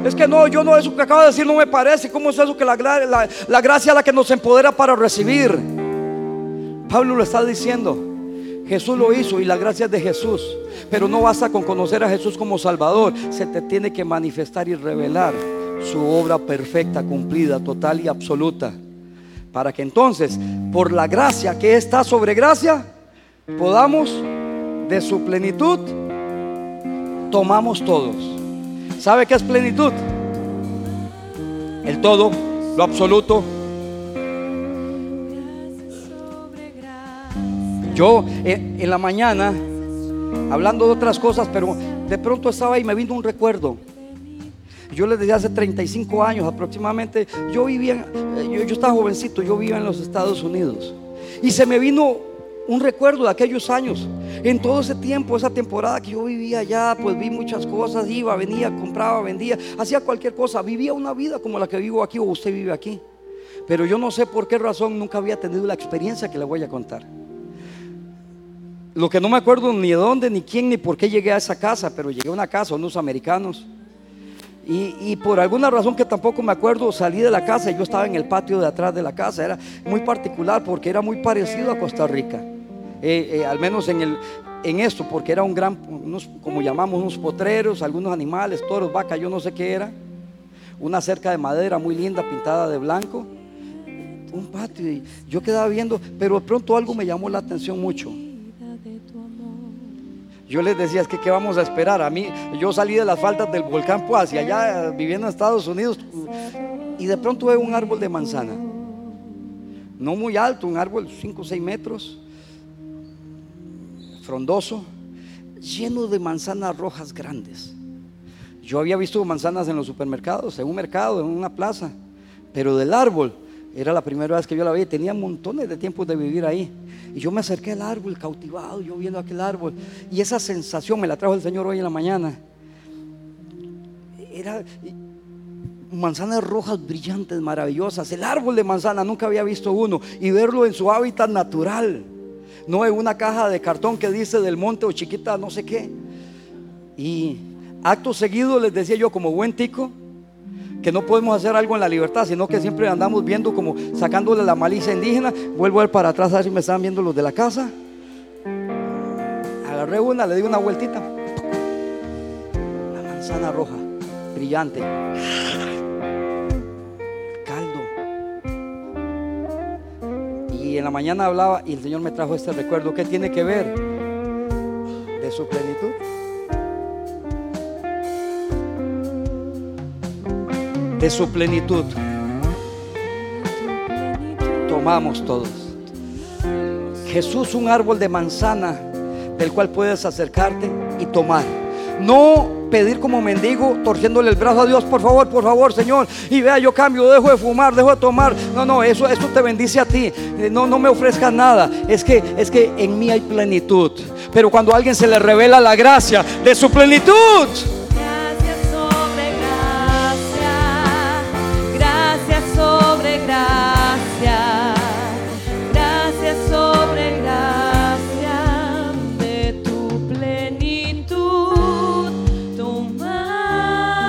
Es que no, yo no, eso que acaba de decir no me parece. ¿Cómo es eso que la, la, la gracia es la que nos empodera para recibir? Pablo lo está diciendo. Jesús lo hizo y la gracia es de Jesús. Pero no basta con conocer a Jesús como Salvador. Se te tiene que manifestar y revelar su obra perfecta, cumplida, total y absoluta. Para que entonces, por la gracia que está sobre gracia, podamos de su plenitud, tomamos todos. ¿Sabe qué es plenitud? El todo, lo absoluto, Yo eh, en la mañana, hablando de otras cosas, pero de pronto estaba y me vino un recuerdo. Yo les decía hace 35 años aproximadamente, yo vivía, eh, yo, yo estaba jovencito, yo vivía en los Estados Unidos. Y se me vino un recuerdo de aquellos años. En todo ese tiempo, esa temporada que yo vivía allá, pues vi muchas cosas, iba, venía, compraba, vendía, hacía cualquier cosa, vivía una vida como la que vivo aquí o usted vive aquí. Pero yo no sé por qué razón nunca había tenido la experiencia que le voy a contar. Lo que no me acuerdo ni de dónde, ni quién, ni por qué llegué a esa casa, pero llegué a una casa, unos americanos. Y, por alguna razón que tampoco me acuerdo, salí de la casa y yo estaba en el patio de atrás de la casa. Era muy particular porque era muy parecido a Costa Rica. Eh, eh, al menos en, el, en esto, porque era un gran, como llamamos, unos potreros, algunos animales, toros, vacas, yo no sé qué era. Una cerca de madera muy linda, pintada de blanco. Un patio. Y yo quedaba viendo, pero de pronto algo me llamó la atención mucho. Yo les decía, es que ¿qué vamos a esperar? A mí, yo salí de las faldas del volcán pues, hacia allá, viviendo en Estados Unidos, y de pronto veo un árbol de manzana. No muy alto, un árbol 5 o 6 metros, frondoso, lleno de manzanas rojas grandes. Yo había visto manzanas en los supermercados, en un mercado, en una plaza, pero del árbol era la primera vez que yo la vi, tenía montones de tiempo de vivir ahí. Y yo me acerqué al árbol cautivado, yo viendo aquel árbol. Y esa sensación me la trajo el Señor hoy en la mañana. Era manzanas rojas brillantes, maravillosas. El árbol de manzana, nunca había visto uno. Y verlo en su hábitat natural. No en una caja de cartón que dice del monte o chiquita, no sé qué. Y acto seguido les decía yo como buen tico, que no podemos hacer algo en la libertad, sino que siempre andamos viendo como sacándole la malicia indígena. Vuelvo a ver para atrás a ver si me están viendo los de la casa. Agarré una, le di una vueltita. La manzana roja, brillante. Caldo. Y en la mañana hablaba y el Señor me trajo este recuerdo. ¿Qué tiene que ver? De su plenitud. De su plenitud. Tomamos todos. Jesús un árbol de manzana del cual puedes acercarte y tomar. No pedir como mendigo, torciéndole el brazo a Dios, por favor, por favor, Señor. Y vea, yo cambio, dejo de fumar, dejo de tomar. No, no, eso, eso te bendice a ti. Eh, No, no me ofrezcas nada. Es que, es que en mí hay plenitud. Pero cuando a alguien se le revela la gracia de su plenitud,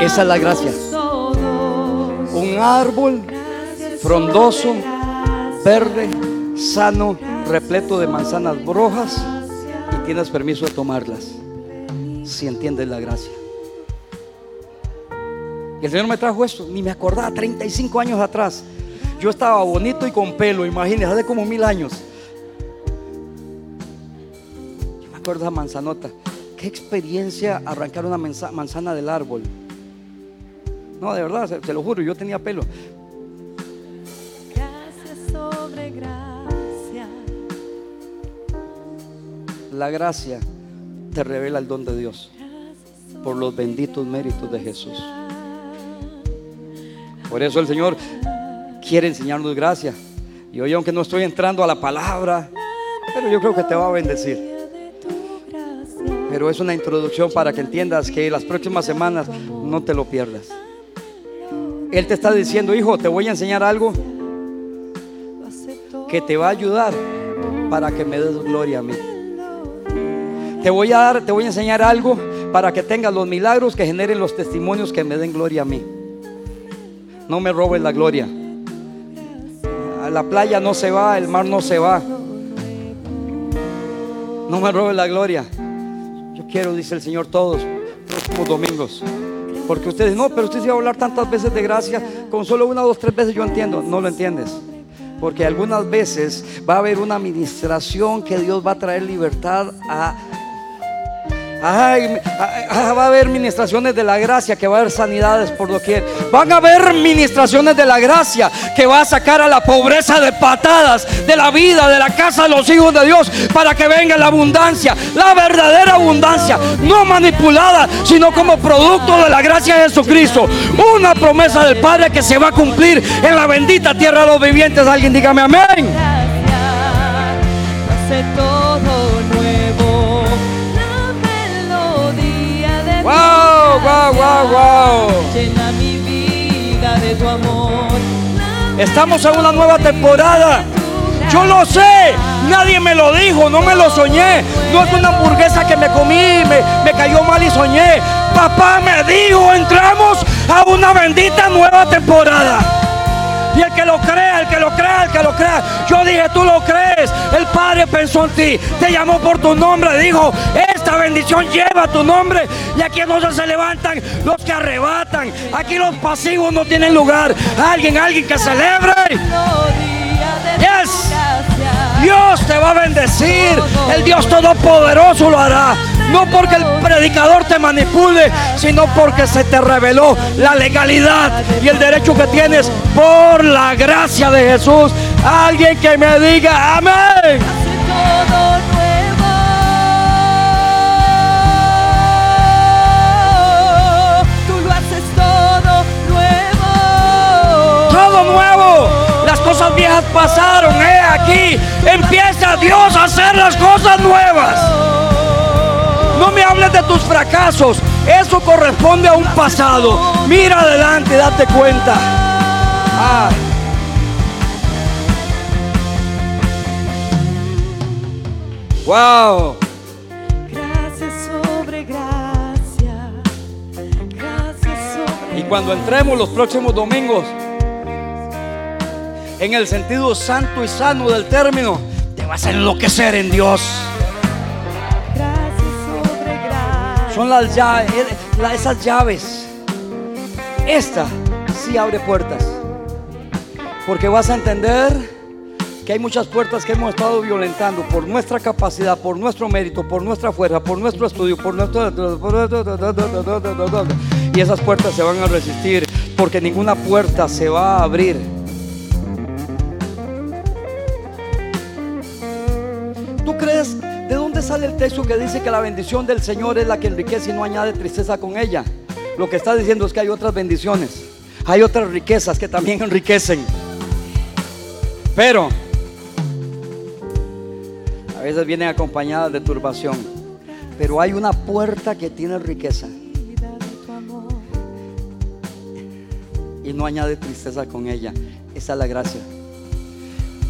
Esa es la gracia. un árbol frondoso, verde, sano, repleto de manzanas rojas y tienes permiso de tomarlas si entiendes la gracia. Y el Señor me trajo esto, ni me acordaba, 35 años atrás. Yo estaba bonito y con pelo, imagínense, hace como mil años. Yo me acuerdo de esa manzanota. Qué experiencia arrancar una manza- manzana del árbol. No, de verdad, se- te lo juro, yo tenía pelo. gracias sobre gracia. La gracia te revela el don de Dios por los benditos méritos de Jesús. Por eso el Señor quiere enseñarnos gracia. Y hoy aunque no estoy entrando a la palabra, pero yo creo que te va a bendecir. Pero es una introducción para que entiendas que las próximas semanas no te lo pierdas. Él te está diciendo, hijo, te voy a enseñar algo que te va a ayudar para que me des gloria a mí. Te voy a dar, te voy a enseñar algo para que tengas los milagros que generen los testimonios que me den gloria a mí. No me robes la gloria. A la playa no se va, el mar no se va. No me robes la gloria. Yo quiero, dice el Señor, todos los domingos. Porque ustedes, no, pero usted se va a hablar tantas veces de gracia, con solo una, dos, tres veces yo entiendo. No lo entiendes. Porque algunas veces va a haber una administración que Dios va a traer libertad a... Ay, a- a- va a haber ministraciones de la gracia, que va a haber sanidades por doquier. Van a haber ministraciones de la gracia que va a sacar a la pobreza de patadas de la vida, de la casa de los hijos de Dios, para que venga la abundancia, la verdadera abundancia, no manipulada, sino como producto de la gracia de Jesucristo. Una promesa del Padre que se va a cumplir en la bendita tierra de los vivientes. Alguien dígame amén. Wow, wow, wow, wow. llena mi vida de tu amor. Estamos en una nueva temporada. Yo lo sé, nadie me lo dijo, no me lo soñé. No es una hamburguesa que me comí, me, me cayó mal y soñé. Papá me dijo, entramos a una bendita nueva temporada. Y el que lo crea, el que lo crea, el que lo crea. Yo dije, tú lo crees. El Padre pensó en ti, te llamó por tu nombre, dijo, esta bendición lleva tu nombre. Y aquí no se levantan los que arrebatan. Aquí los pasivos no tienen lugar. Alguien, alguien que celebre. Yes. Dios te va a bendecir. El Dios Todopoderoso lo hará. No porque el predicador te manipule, sino porque se te reveló la legalidad y el derecho que tienes por la gracia de Jesús. Alguien que me diga amén. Todo nuevo. Tú lo haces todo nuevo. Todo nuevo. Las cosas viejas pasaron. He aquí. Empieza Dios a hacer las cosas nuevas. No me hables de tus fracasos. Eso corresponde a un pasado. Mira adelante, date cuenta. Ah. Wow. Gracias sobre gracia. Gracias sobre Y cuando entremos los próximos domingos en el sentido santo y sano del término, te vas a enloquecer en Dios. Son las llaves, esas llaves. Esta sí abre puertas. Porque vas a entender que hay muchas puertas que hemos estado violentando por nuestra capacidad, por nuestro mérito, por nuestra fuerza, por nuestro estudio, por nuestro... Y esas puertas se van a resistir porque ninguna puerta se va a abrir. ¿Tú crees de dónde dónde sale el texto que dice que la bendición del Señor es la que enriquece y no añade tristeza con ella? Lo que está diciendo es que hay otras bendiciones, hay otras riquezas que también <laughs> enriquecen. Pero a veces vienen acompañadas de turbación. Pero hay una puerta que tiene riqueza. Y no añade tristeza con ella. Esa es la gracia.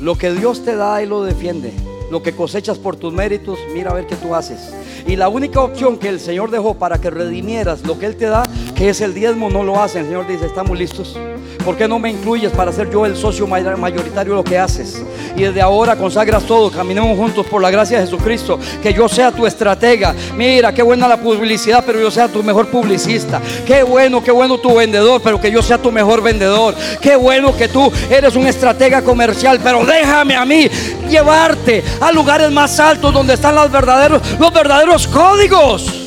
Lo que Dios te da, Él lo defiende. Lo que cosechas por tus méritos, mira a ver qué tú haces. Y la única opción que el Señor dejó para que redimieras lo que Él te da, que es el diezmo, no lo hace. El Señor dice, estamos listos. ¿Por qué no me incluyes para ser yo el socio mayoritario de lo que haces? Y desde ahora consagras todo, caminemos juntos por la gracia de Jesucristo. Que yo sea tu estratega. Mira, qué buena la publicidad, pero yo sea tu mejor publicista. Qué bueno, qué bueno tu vendedor, pero que yo sea tu mejor vendedor. Qué bueno que tú eres un estratega comercial, pero déjame a mí llevarte a lugares más altos donde están los verdaderos, los verdaderos códigos.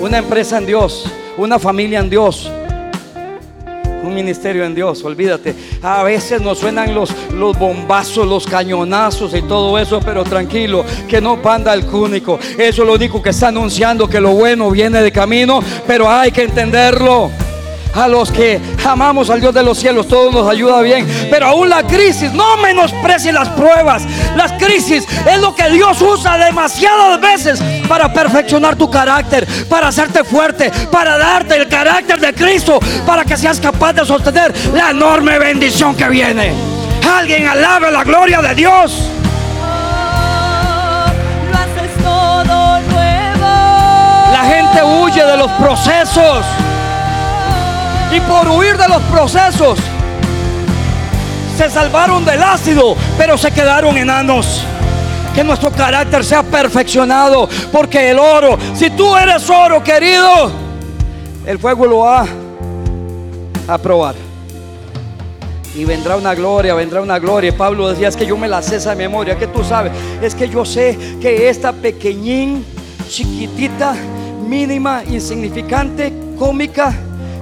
Una empresa en Dios, una familia en Dios, un ministerio en Dios, olvídate. A veces nos suenan los, los bombazos, los cañonazos y todo eso, pero tranquilo, que no panda el cúnico. Eso es lo único que está anunciando que lo bueno viene de camino, pero hay que entenderlo a los que amamos al Dios de los cielos, todo nos ayuda bien. Pero aún la crisis, no menosprecie las pruebas. Las crisis es lo que Dios usa demasiadas veces para perfeccionar tu carácter, para hacerte fuerte, para darte el carácter de Cristo, para que seas capaz de sostener la enorme bendición que viene. Alguien alabe la gloria de Dios. Lo haces todo nuevo. La gente huye de los procesos. Y por huir de los procesos, se salvaron del ácido, pero se quedaron enanos. Que nuestro carácter sea perfeccionado, porque el oro, si tú eres oro, querido, el fuego lo va a probar. Y vendrá una gloria, vendrá una gloria. Pablo decía, es que yo me la sé esa memoria, que tú sabes, es que yo sé que esta pequeñín, chiquitita, mínima, insignificante, cómica,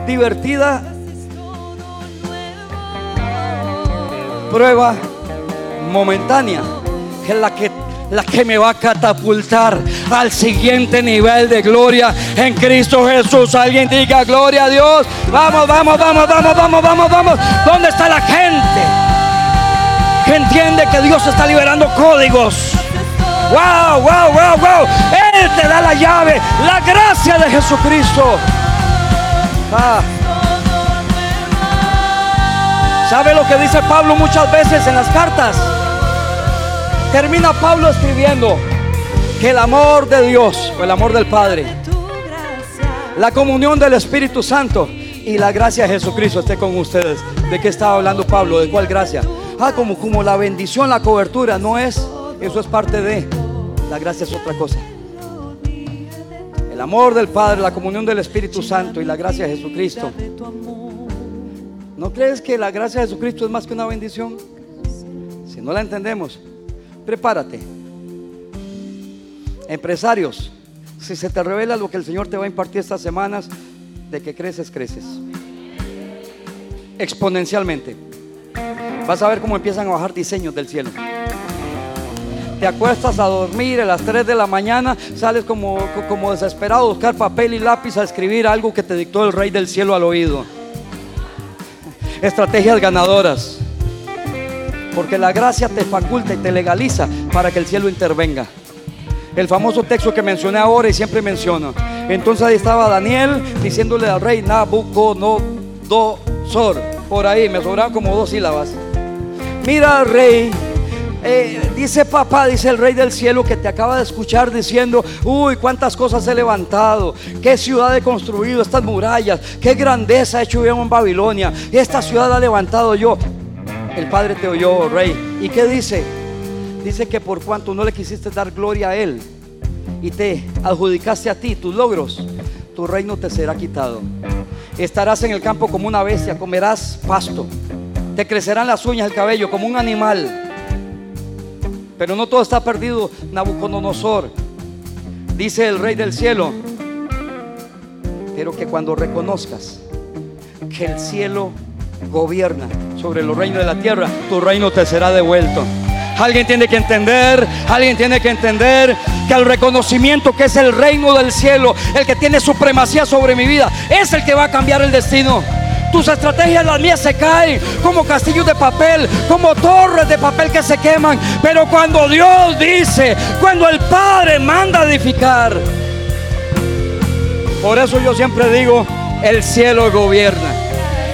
divertida prueba momentánea es la que la que me va a catapultar al siguiente nivel de gloria en Cristo Jesús. Alguien diga gloria a Dios. Vamos, vamos, vamos, vamos, vamos, vamos, vamos. ¿Dónde está la gente que entiende que Dios está liberando códigos? Wow, wow, wow, wow. Él te da la llave, la gracia de Jesucristo. Ah. ¿Sabe lo que dice Pablo muchas veces en las cartas? Termina Pablo escribiendo que el amor de Dios, o el amor del Padre, la comunión del Espíritu Santo y la gracia de Jesucristo esté con ustedes. ¿De qué estaba hablando Pablo? ¿De cuál gracia? Ah, como, como la bendición, la cobertura, no es, eso es parte de, la gracia es otra cosa. El amor del Padre, la comunión del Espíritu Santo y la gracia de Jesucristo. ¿No crees que la gracia de Jesucristo es más que una bendición? Si no la entendemos, prepárate. Empresarios, si se te revela lo que el Señor te va a impartir estas semanas, de que creces, creces. Exponencialmente. Vas a ver cómo empiezan a bajar diseños del cielo. Te acuestas a dormir a las 3 de la mañana, sales como, como desesperado a buscar papel y lápiz a escribir algo que te dictó el Rey del Cielo al oído. Estrategias ganadoras. Porque la gracia te faculta y te legaliza para que el cielo intervenga. El famoso texto que mencioné ahora y siempre menciono. Entonces ahí estaba Daniel diciéndole al rey Nabucodonosor. Por ahí me sobraban como dos sílabas. Mira rey eh, dice papá, dice el rey del cielo que te acaba de escuchar diciendo, uy, cuántas cosas he levantado, qué ciudad he construido, estas murallas, qué grandeza he hecho yo en Babilonia, esta ciudad ha levantado yo. El padre te oyó, rey. ¿Y qué dice? Dice que por cuanto no le quisiste dar gloria a él y te adjudicaste a ti tus logros, tu reino te será quitado. Estarás en el campo como una bestia, comerás pasto, te crecerán las uñas, el cabello como un animal pero no todo está perdido, Nabucodonosor. Dice el rey del cielo, pero que cuando reconozcas que el cielo gobierna sobre los reinos de la tierra, tu reino te será devuelto. Alguien tiene que entender, alguien tiene que entender que el reconocimiento que es el reino del cielo, el que tiene supremacía sobre mi vida, es el que va a cambiar el destino. Tus estrategias, las mías se caen como castillos de papel, como torres de papel que se queman. Pero cuando Dios dice, cuando el Padre manda edificar, por eso yo siempre digo, el cielo gobierna.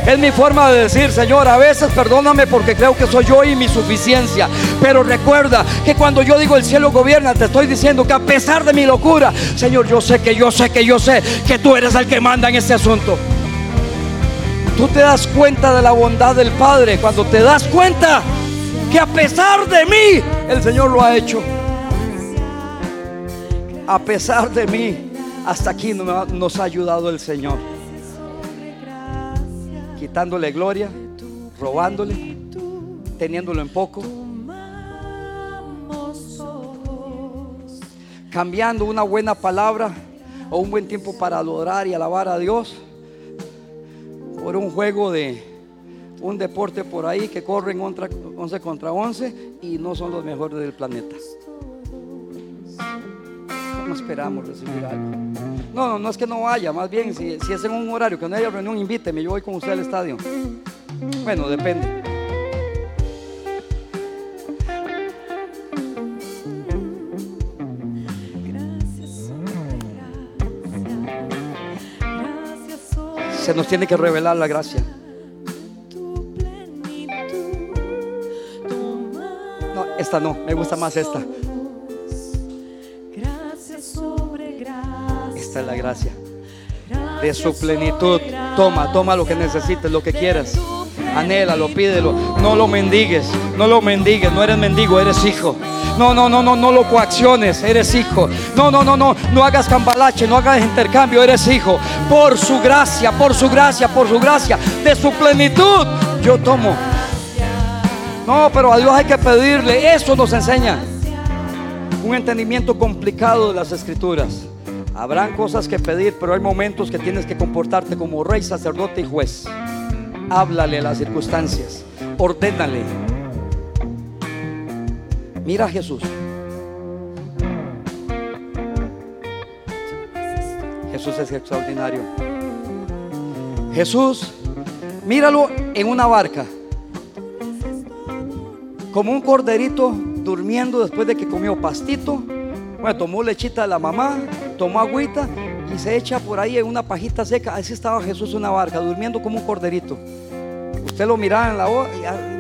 Es mi forma de decir, Señor, a veces perdóname porque creo que soy yo y mi suficiencia. Pero recuerda que cuando yo digo el cielo gobierna, te estoy diciendo que a pesar de mi locura, Señor, yo sé que yo sé que yo sé que tú eres el que manda en este asunto. Tú te das cuenta de la bondad del Padre cuando te das cuenta que a pesar de mí, el Señor lo ha hecho. A pesar de mí, hasta aquí nos ha ayudado el Señor. Quitándole gloria, robándole, teniéndolo en poco. Cambiando una buena palabra o un buen tiempo para adorar y alabar a Dios por un juego de un deporte por ahí que corren 11 contra 11 y no son los mejores del planeta. ¿Cómo esperamos recibir algo? No, no, no es que no vaya, más bien si, si es en un horario que no haya reunión, invíteme, yo voy con usted al estadio. Bueno, depende. Nos tiene que revelar la gracia. No, esta no, me gusta más esta. Esta es la gracia. De su plenitud. Toma, toma lo que necesites, lo que quieras. Anhélalo, pídelo. No lo mendigues, no lo mendigues. No eres mendigo, eres hijo. No, no, no, no, no lo coacciones, eres hijo. No, no, no, no, no hagas cambalache, no hagas intercambio, eres hijo. Por su gracia, por su gracia, por su gracia, de su plenitud, yo tomo. No, pero a Dios hay que pedirle, eso nos enseña. Un entendimiento complicado de las escrituras. Habrán cosas que pedir, pero hay momentos que tienes que comportarte como rey, sacerdote y juez. Háblale las circunstancias, ordénale, Mira a Jesús. Jesús es extraordinario. Jesús, míralo en una barca. Como un corderito durmiendo después de que comió pastito. Bueno, tomó lechita de la mamá, tomó agüita y se echa por ahí en una pajita seca. Así estaba Jesús en una barca, durmiendo como un corderito. Usted lo miraba en la boca,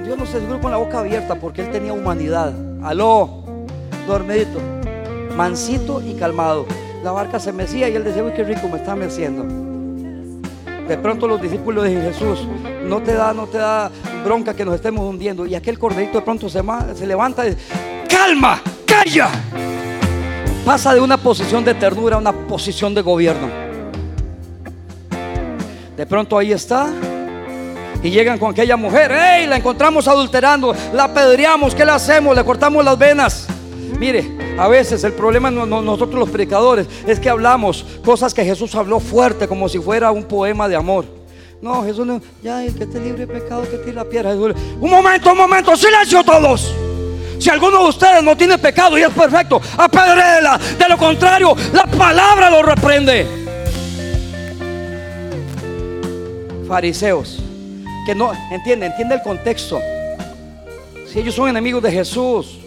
yo no sé, seguro con la boca abierta porque él tenía humanidad. Aló, dormidito, mansito y calmado. La barca se mecía y él decía, uy, qué rico me está meciendo. De pronto los discípulos de Jesús, no te da, no te da bronca que nos estemos hundiendo. Y aquel corderito de pronto se, se levanta y dice, calma, calla. Pasa de una posición de ternura a una posición de gobierno. De pronto ahí está y llegan con aquella mujer, ¡Ey! La encontramos adulterando, la apedreamos, ¿qué le hacemos? Le cortamos las venas. Mire, a veces el problema no, nosotros los predicadores es que hablamos cosas que Jesús habló fuerte, como si fuera un poema de amor. No, Jesús no, ya el que esté libre de pecado, que tire la piedra. Un momento, un momento, silencio todos. Si alguno de ustedes no tiene pecado y es perfecto, apedréela. De lo contrario, la palabra lo reprende. Fariseos que no entiende, entiende el contexto. Si ellos son enemigos de Jesús,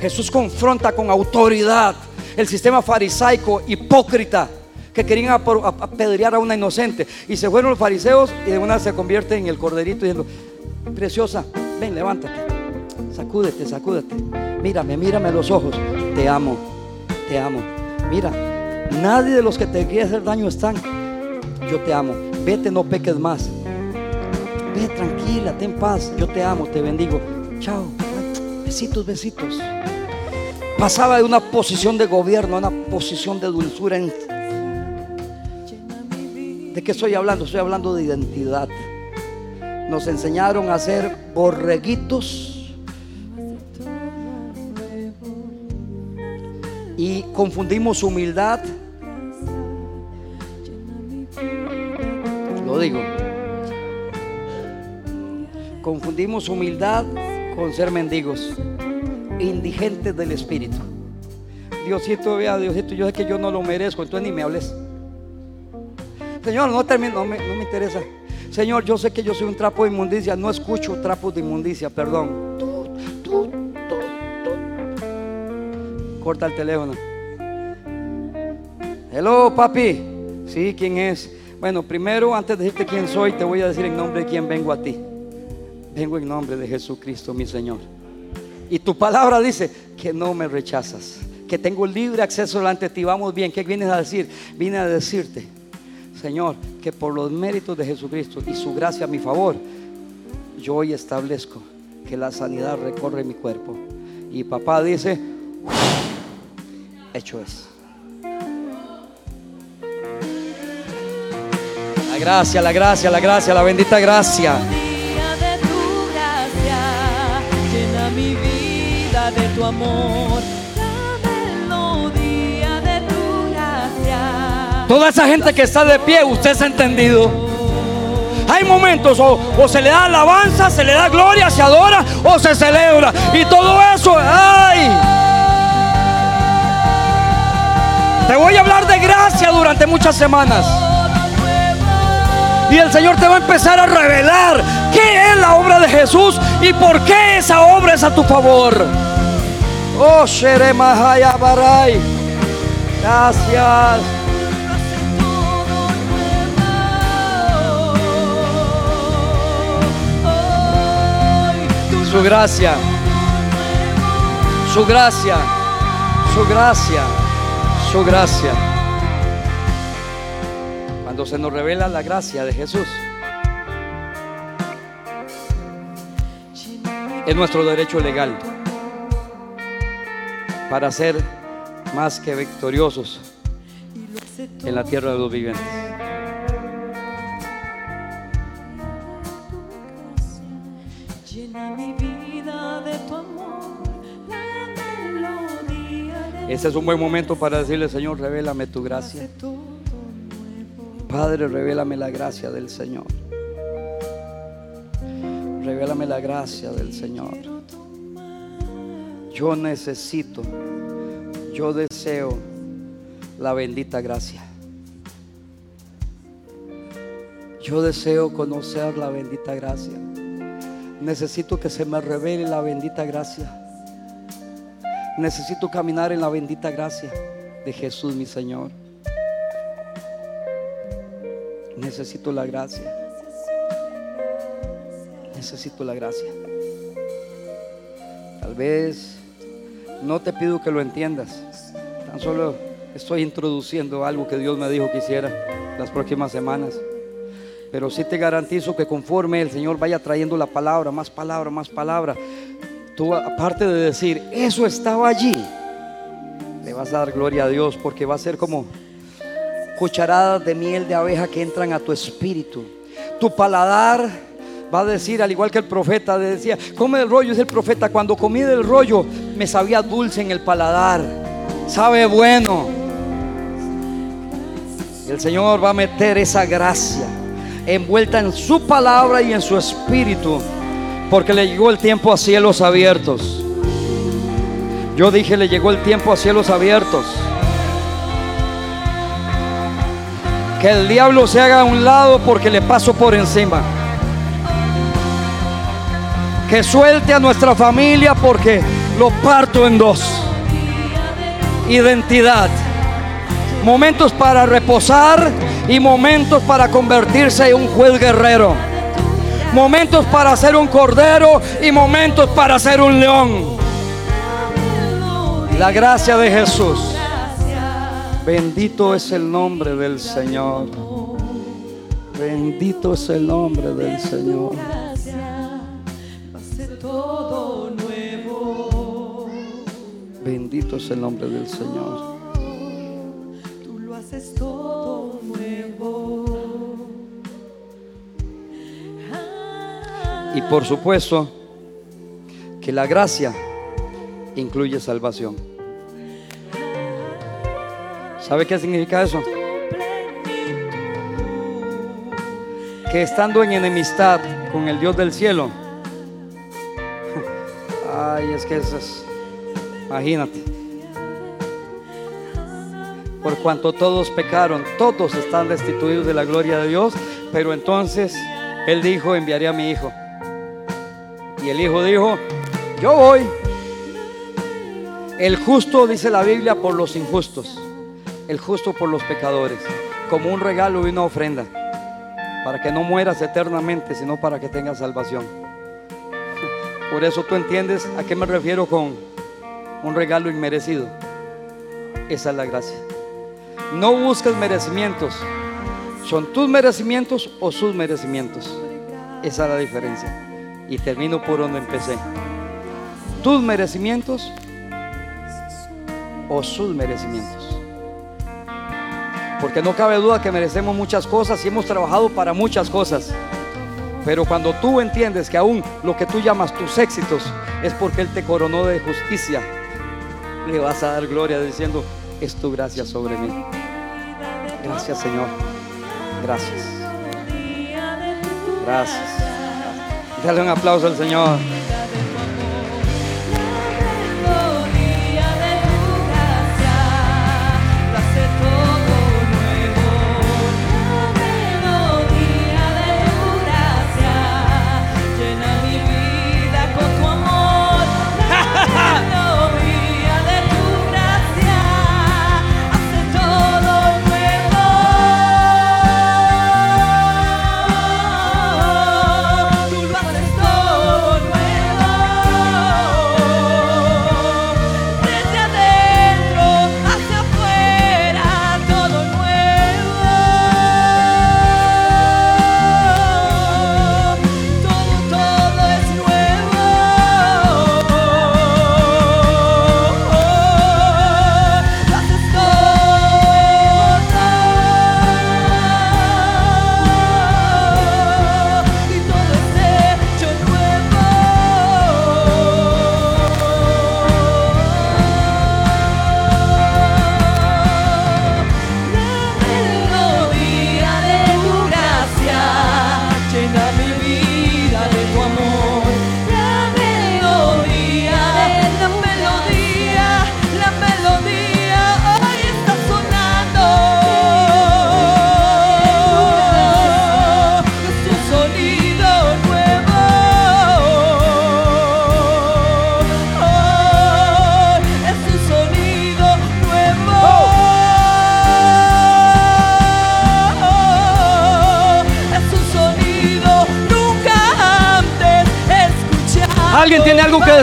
Jesús confronta con autoridad el sistema farisaico hipócrita que querían apedrear a una inocente. Y se fueron los fariseos y de una se convierte en el corderito diciendo, preciosa, ven, levántate, sacúdete, sacúdete. Mírame, mírame a los ojos. Te amo, te amo. Mira, nadie de los que te quiere hacer daño están. Yo te amo. Vete, no peques más ve tranquila, ten paz, yo te amo, te bendigo. Chao, besitos, besitos. Pasaba de una posición de gobierno a una posición de dulzura. ¿De qué estoy hablando? Estoy hablando de identidad. Nos enseñaron a ser borreguitos y confundimos humildad. Lo digo. Confundimos humildad con ser mendigos. indigente del Espíritu. Diosito, vea, Diosito, yo sé que yo no lo merezco, entonces ni me hables. Señor, no, termino, no, me, interesa. Señor, yo sé que yo soy un trapo de inmundicia, no escucho trapos de inmundicia, perdón. Corta el teléfono. Hello, papi. Sí, ¿quién es? Bueno, primero, antes de decirte quién soy, te voy a decir en nombre de quién vengo a ti. Vengo en nombre de Jesucristo, mi Señor. Y tu palabra dice que no me rechazas, que tengo libre acceso delante de ti. Vamos bien, ¿qué vienes a decir? Vine a decirte, Señor, que por los méritos de Jesucristo y su gracia a mi favor, yo hoy establezco que la sanidad recorre mi cuerpo. Y papá dice, hecho es. La gracia, la gracia, la gracia, la bendita gracia. De tu amor. De tu gracia. Toda esa gente que está de pie, usted se ha entendido. Hay momentos o, o se le da alabanza, se le da gloria, se adora o se celebra. Y todo eso, ay. Te voy a hablar de gracia durante muchas semanas. Y el Señor te va a empezar a revelar qué es la obra de Jesús y por qué esa obra es a tu favor. Oh, Shere Mahaya Barai. Gracias. Su gracia, su gracia, su gracia, su gracia. Cuando se nos revela la gracia de Jesús, es nuestro derecho legal para ser más que victoriosos en la tierra de los vivientes. Ese es un buen momento para decirle, Señor, revélame tu gracia. Padre, revélame la gracia del Señor. Revélame la gracia del Señor. Yo necesito, yo deseo la bendita gracia. Yo deseo conocer la bendita gracia. Necesito que se me revele la bendita gracia. Necesito caminar en la bendita gracia de Jesús mi Señor. Necesito la gracia. Necesito la gracia. Tal vez no te pido que lo entiendas. Tan solo estoy introduciendo algo que Dios me dijo que hiciera las próximas semanas. Pero sí te garantizo que conforme el Señor vaya trayendo la palabra, más palabra, más palabra, tú aparte de decir, eso estaba allí, le vas a dar gloria a Dios porque va a ser como cucharadas de miel de abeja que entran a tu espíritu. Tu paladar va a decir, al igual que el profeta decía, come el rollo, es el profeta, cuando comí del rollo me sabía dulce en el paladar, sabe bueno. El Señor va a meter esa gracia envuelta en su palabra y en su espíritu, porque le llegó el tiempo a cielos abiertos. Yo dije, le llegó el tiempo a cielos abiertos. Que el diablo se haga a un lado porque le paso por encima. Que suelte a nuestra familia porque lo parto en dos. Identidad. Momentos para reposar y momentos para convertirse en un juez guerrero. Momentos para ser un cordero y momentos para ser un león. La gracia de Jesús. Bendito es el nombre del Señor. Bendito es el nombre del Señor. Bendito es el nombre del Señor. Tú lo haces todo nuevo. Y por supuesto que la gracia incluye salvación. ¿Sabe qué significa eso? Que estando en enemistad con el Dios del cielo, <laughs> ay, es que eso es, Imagínate. Por cuanto todos pecaron, todos están destituidos de la gloria de Dios. Pero entonces Él dijo, enviaré a mi hijo. Y el hijo dijo, yo voy. El justo, dice la Biblia, por los injustos. El justo por los pecadores. Como un regalo y una ofrenda. Para que no mueras eternamente, sino para que tengas salvación. Por eso tú entiendes a qué me refiero con un regalo inmerecido. Esa es la gracia. No busques merecimientos. ¿Son tus merecimientos o sus merecimientos? Esa es la diferencia. Y termino por donde empecé. ¿Tus merecimientos o sus merecimientos? Porque no cabe duda que merecemos muchas cosas y hemos trabajado para muchas cosas. Pero cuando tú entiendes que aún lo que tú llamas tus éxitos es porque Él te coronó de justicia, le vas a dar gloria diciendo, es tu gracia sobre mí. Gracias Señor. Gracias. Gracias. Dale un aplauso al Señor.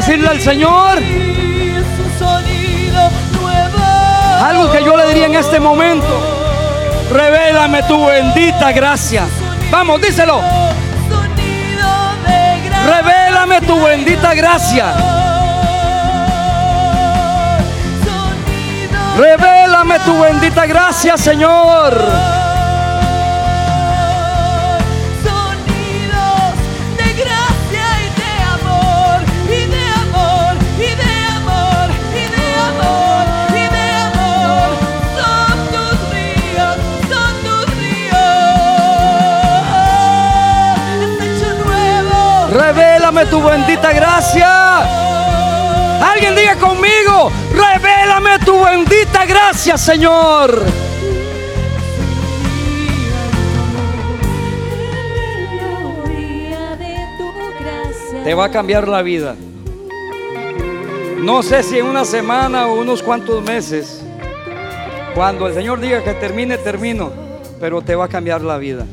Decirle al Señor? Algo que yo le diría en este momento. Revélame tu bendita gracia. Vamos, díselo. Revélame tu bendita gracia. Revélame tu bendita gracia, Señor. Tu bendita gracia. Alguien diga conmigo, revélame tu bendita gracia, Señor. Te va a cambiar la vida. No sé si en una semana o unos cuantos meses. Cuando el Señor diga que termine, termino. Pero te va a cambiar la vida.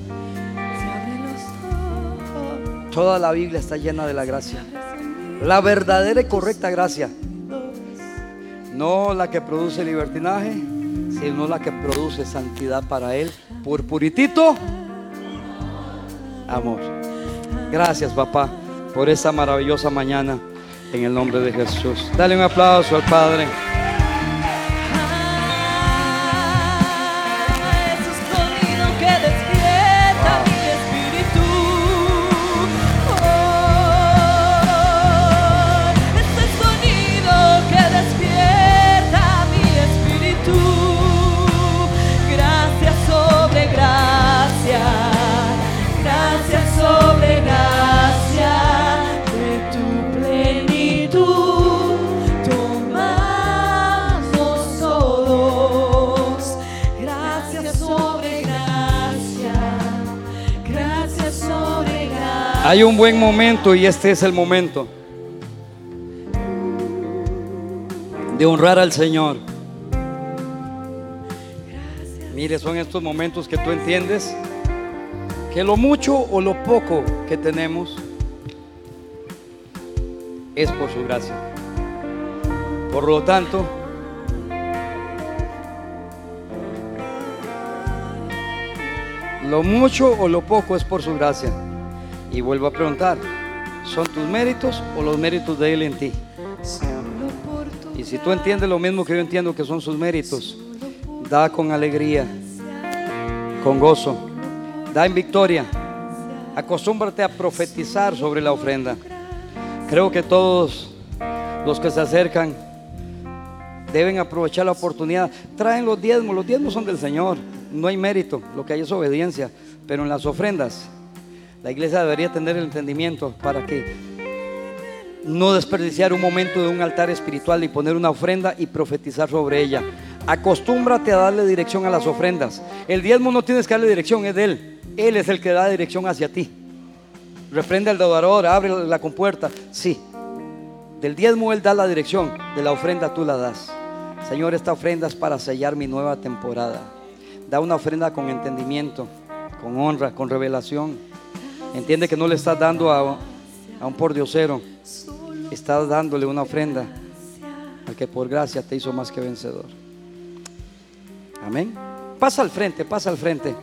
Toda la Biblia está llena de la gracia. La verdadera y correcta gracia. No la que produce libertinaje, sino la que produce santidad para Él. Por puritito amor. Gracias, papá, por esta maravillosa mañana. En el nombre de Jesús. Dale un aplauso al Padre. Hay un buen momento y este es el momento de honrar al Señor. Mire, son estos momentos que tú entiendes que lo mucho o lo poco que tenemos es por su gracia. Por lo tanto, lo mucho o lo poco es por su gracia. Y vuelvo a preguntar, ¿son tus méritos o los méritos de Él en ti? Y si tú entiendes lo mismo que yo entiendo que son sus méritos, da con alegría, con gozo, da en victoria. Acostúmbrate a profetizar sobre la ofrenda. Creo que todos los que se acercan deben aprovechar la oportunidad. Traen los diezmos, los diezmos son del Señor, no hay mérito, lo que hay es obediencia, pero en las ofrendas la iglesia debería tener el entendimiento para que no desperdiciar un momento de un altar espiritual y poner una ofrenda y profetizar sobre ella. Acostúmbrate a darle dirección a las ofrendas. El diezmo no tienes que darle dirección, es de Él. Él es el que da dirección hacia ti. Reprende al deudor, abre la compuerta. Sí. Del diezmo Él da la dirección, de la ofrenda tú la das. Señor, esta ofrenda es para sellar mi nueva temporada. Da una ofrenda con entendimiento, con honra, con revelación. Entiende que no le estás dando a, a un pordiosero, estás dándole una ofrenda al que por gracia te hizo más que vencedor. Amén. Pasa al frente, pasa al frente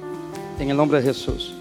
en el nombre de Jesús.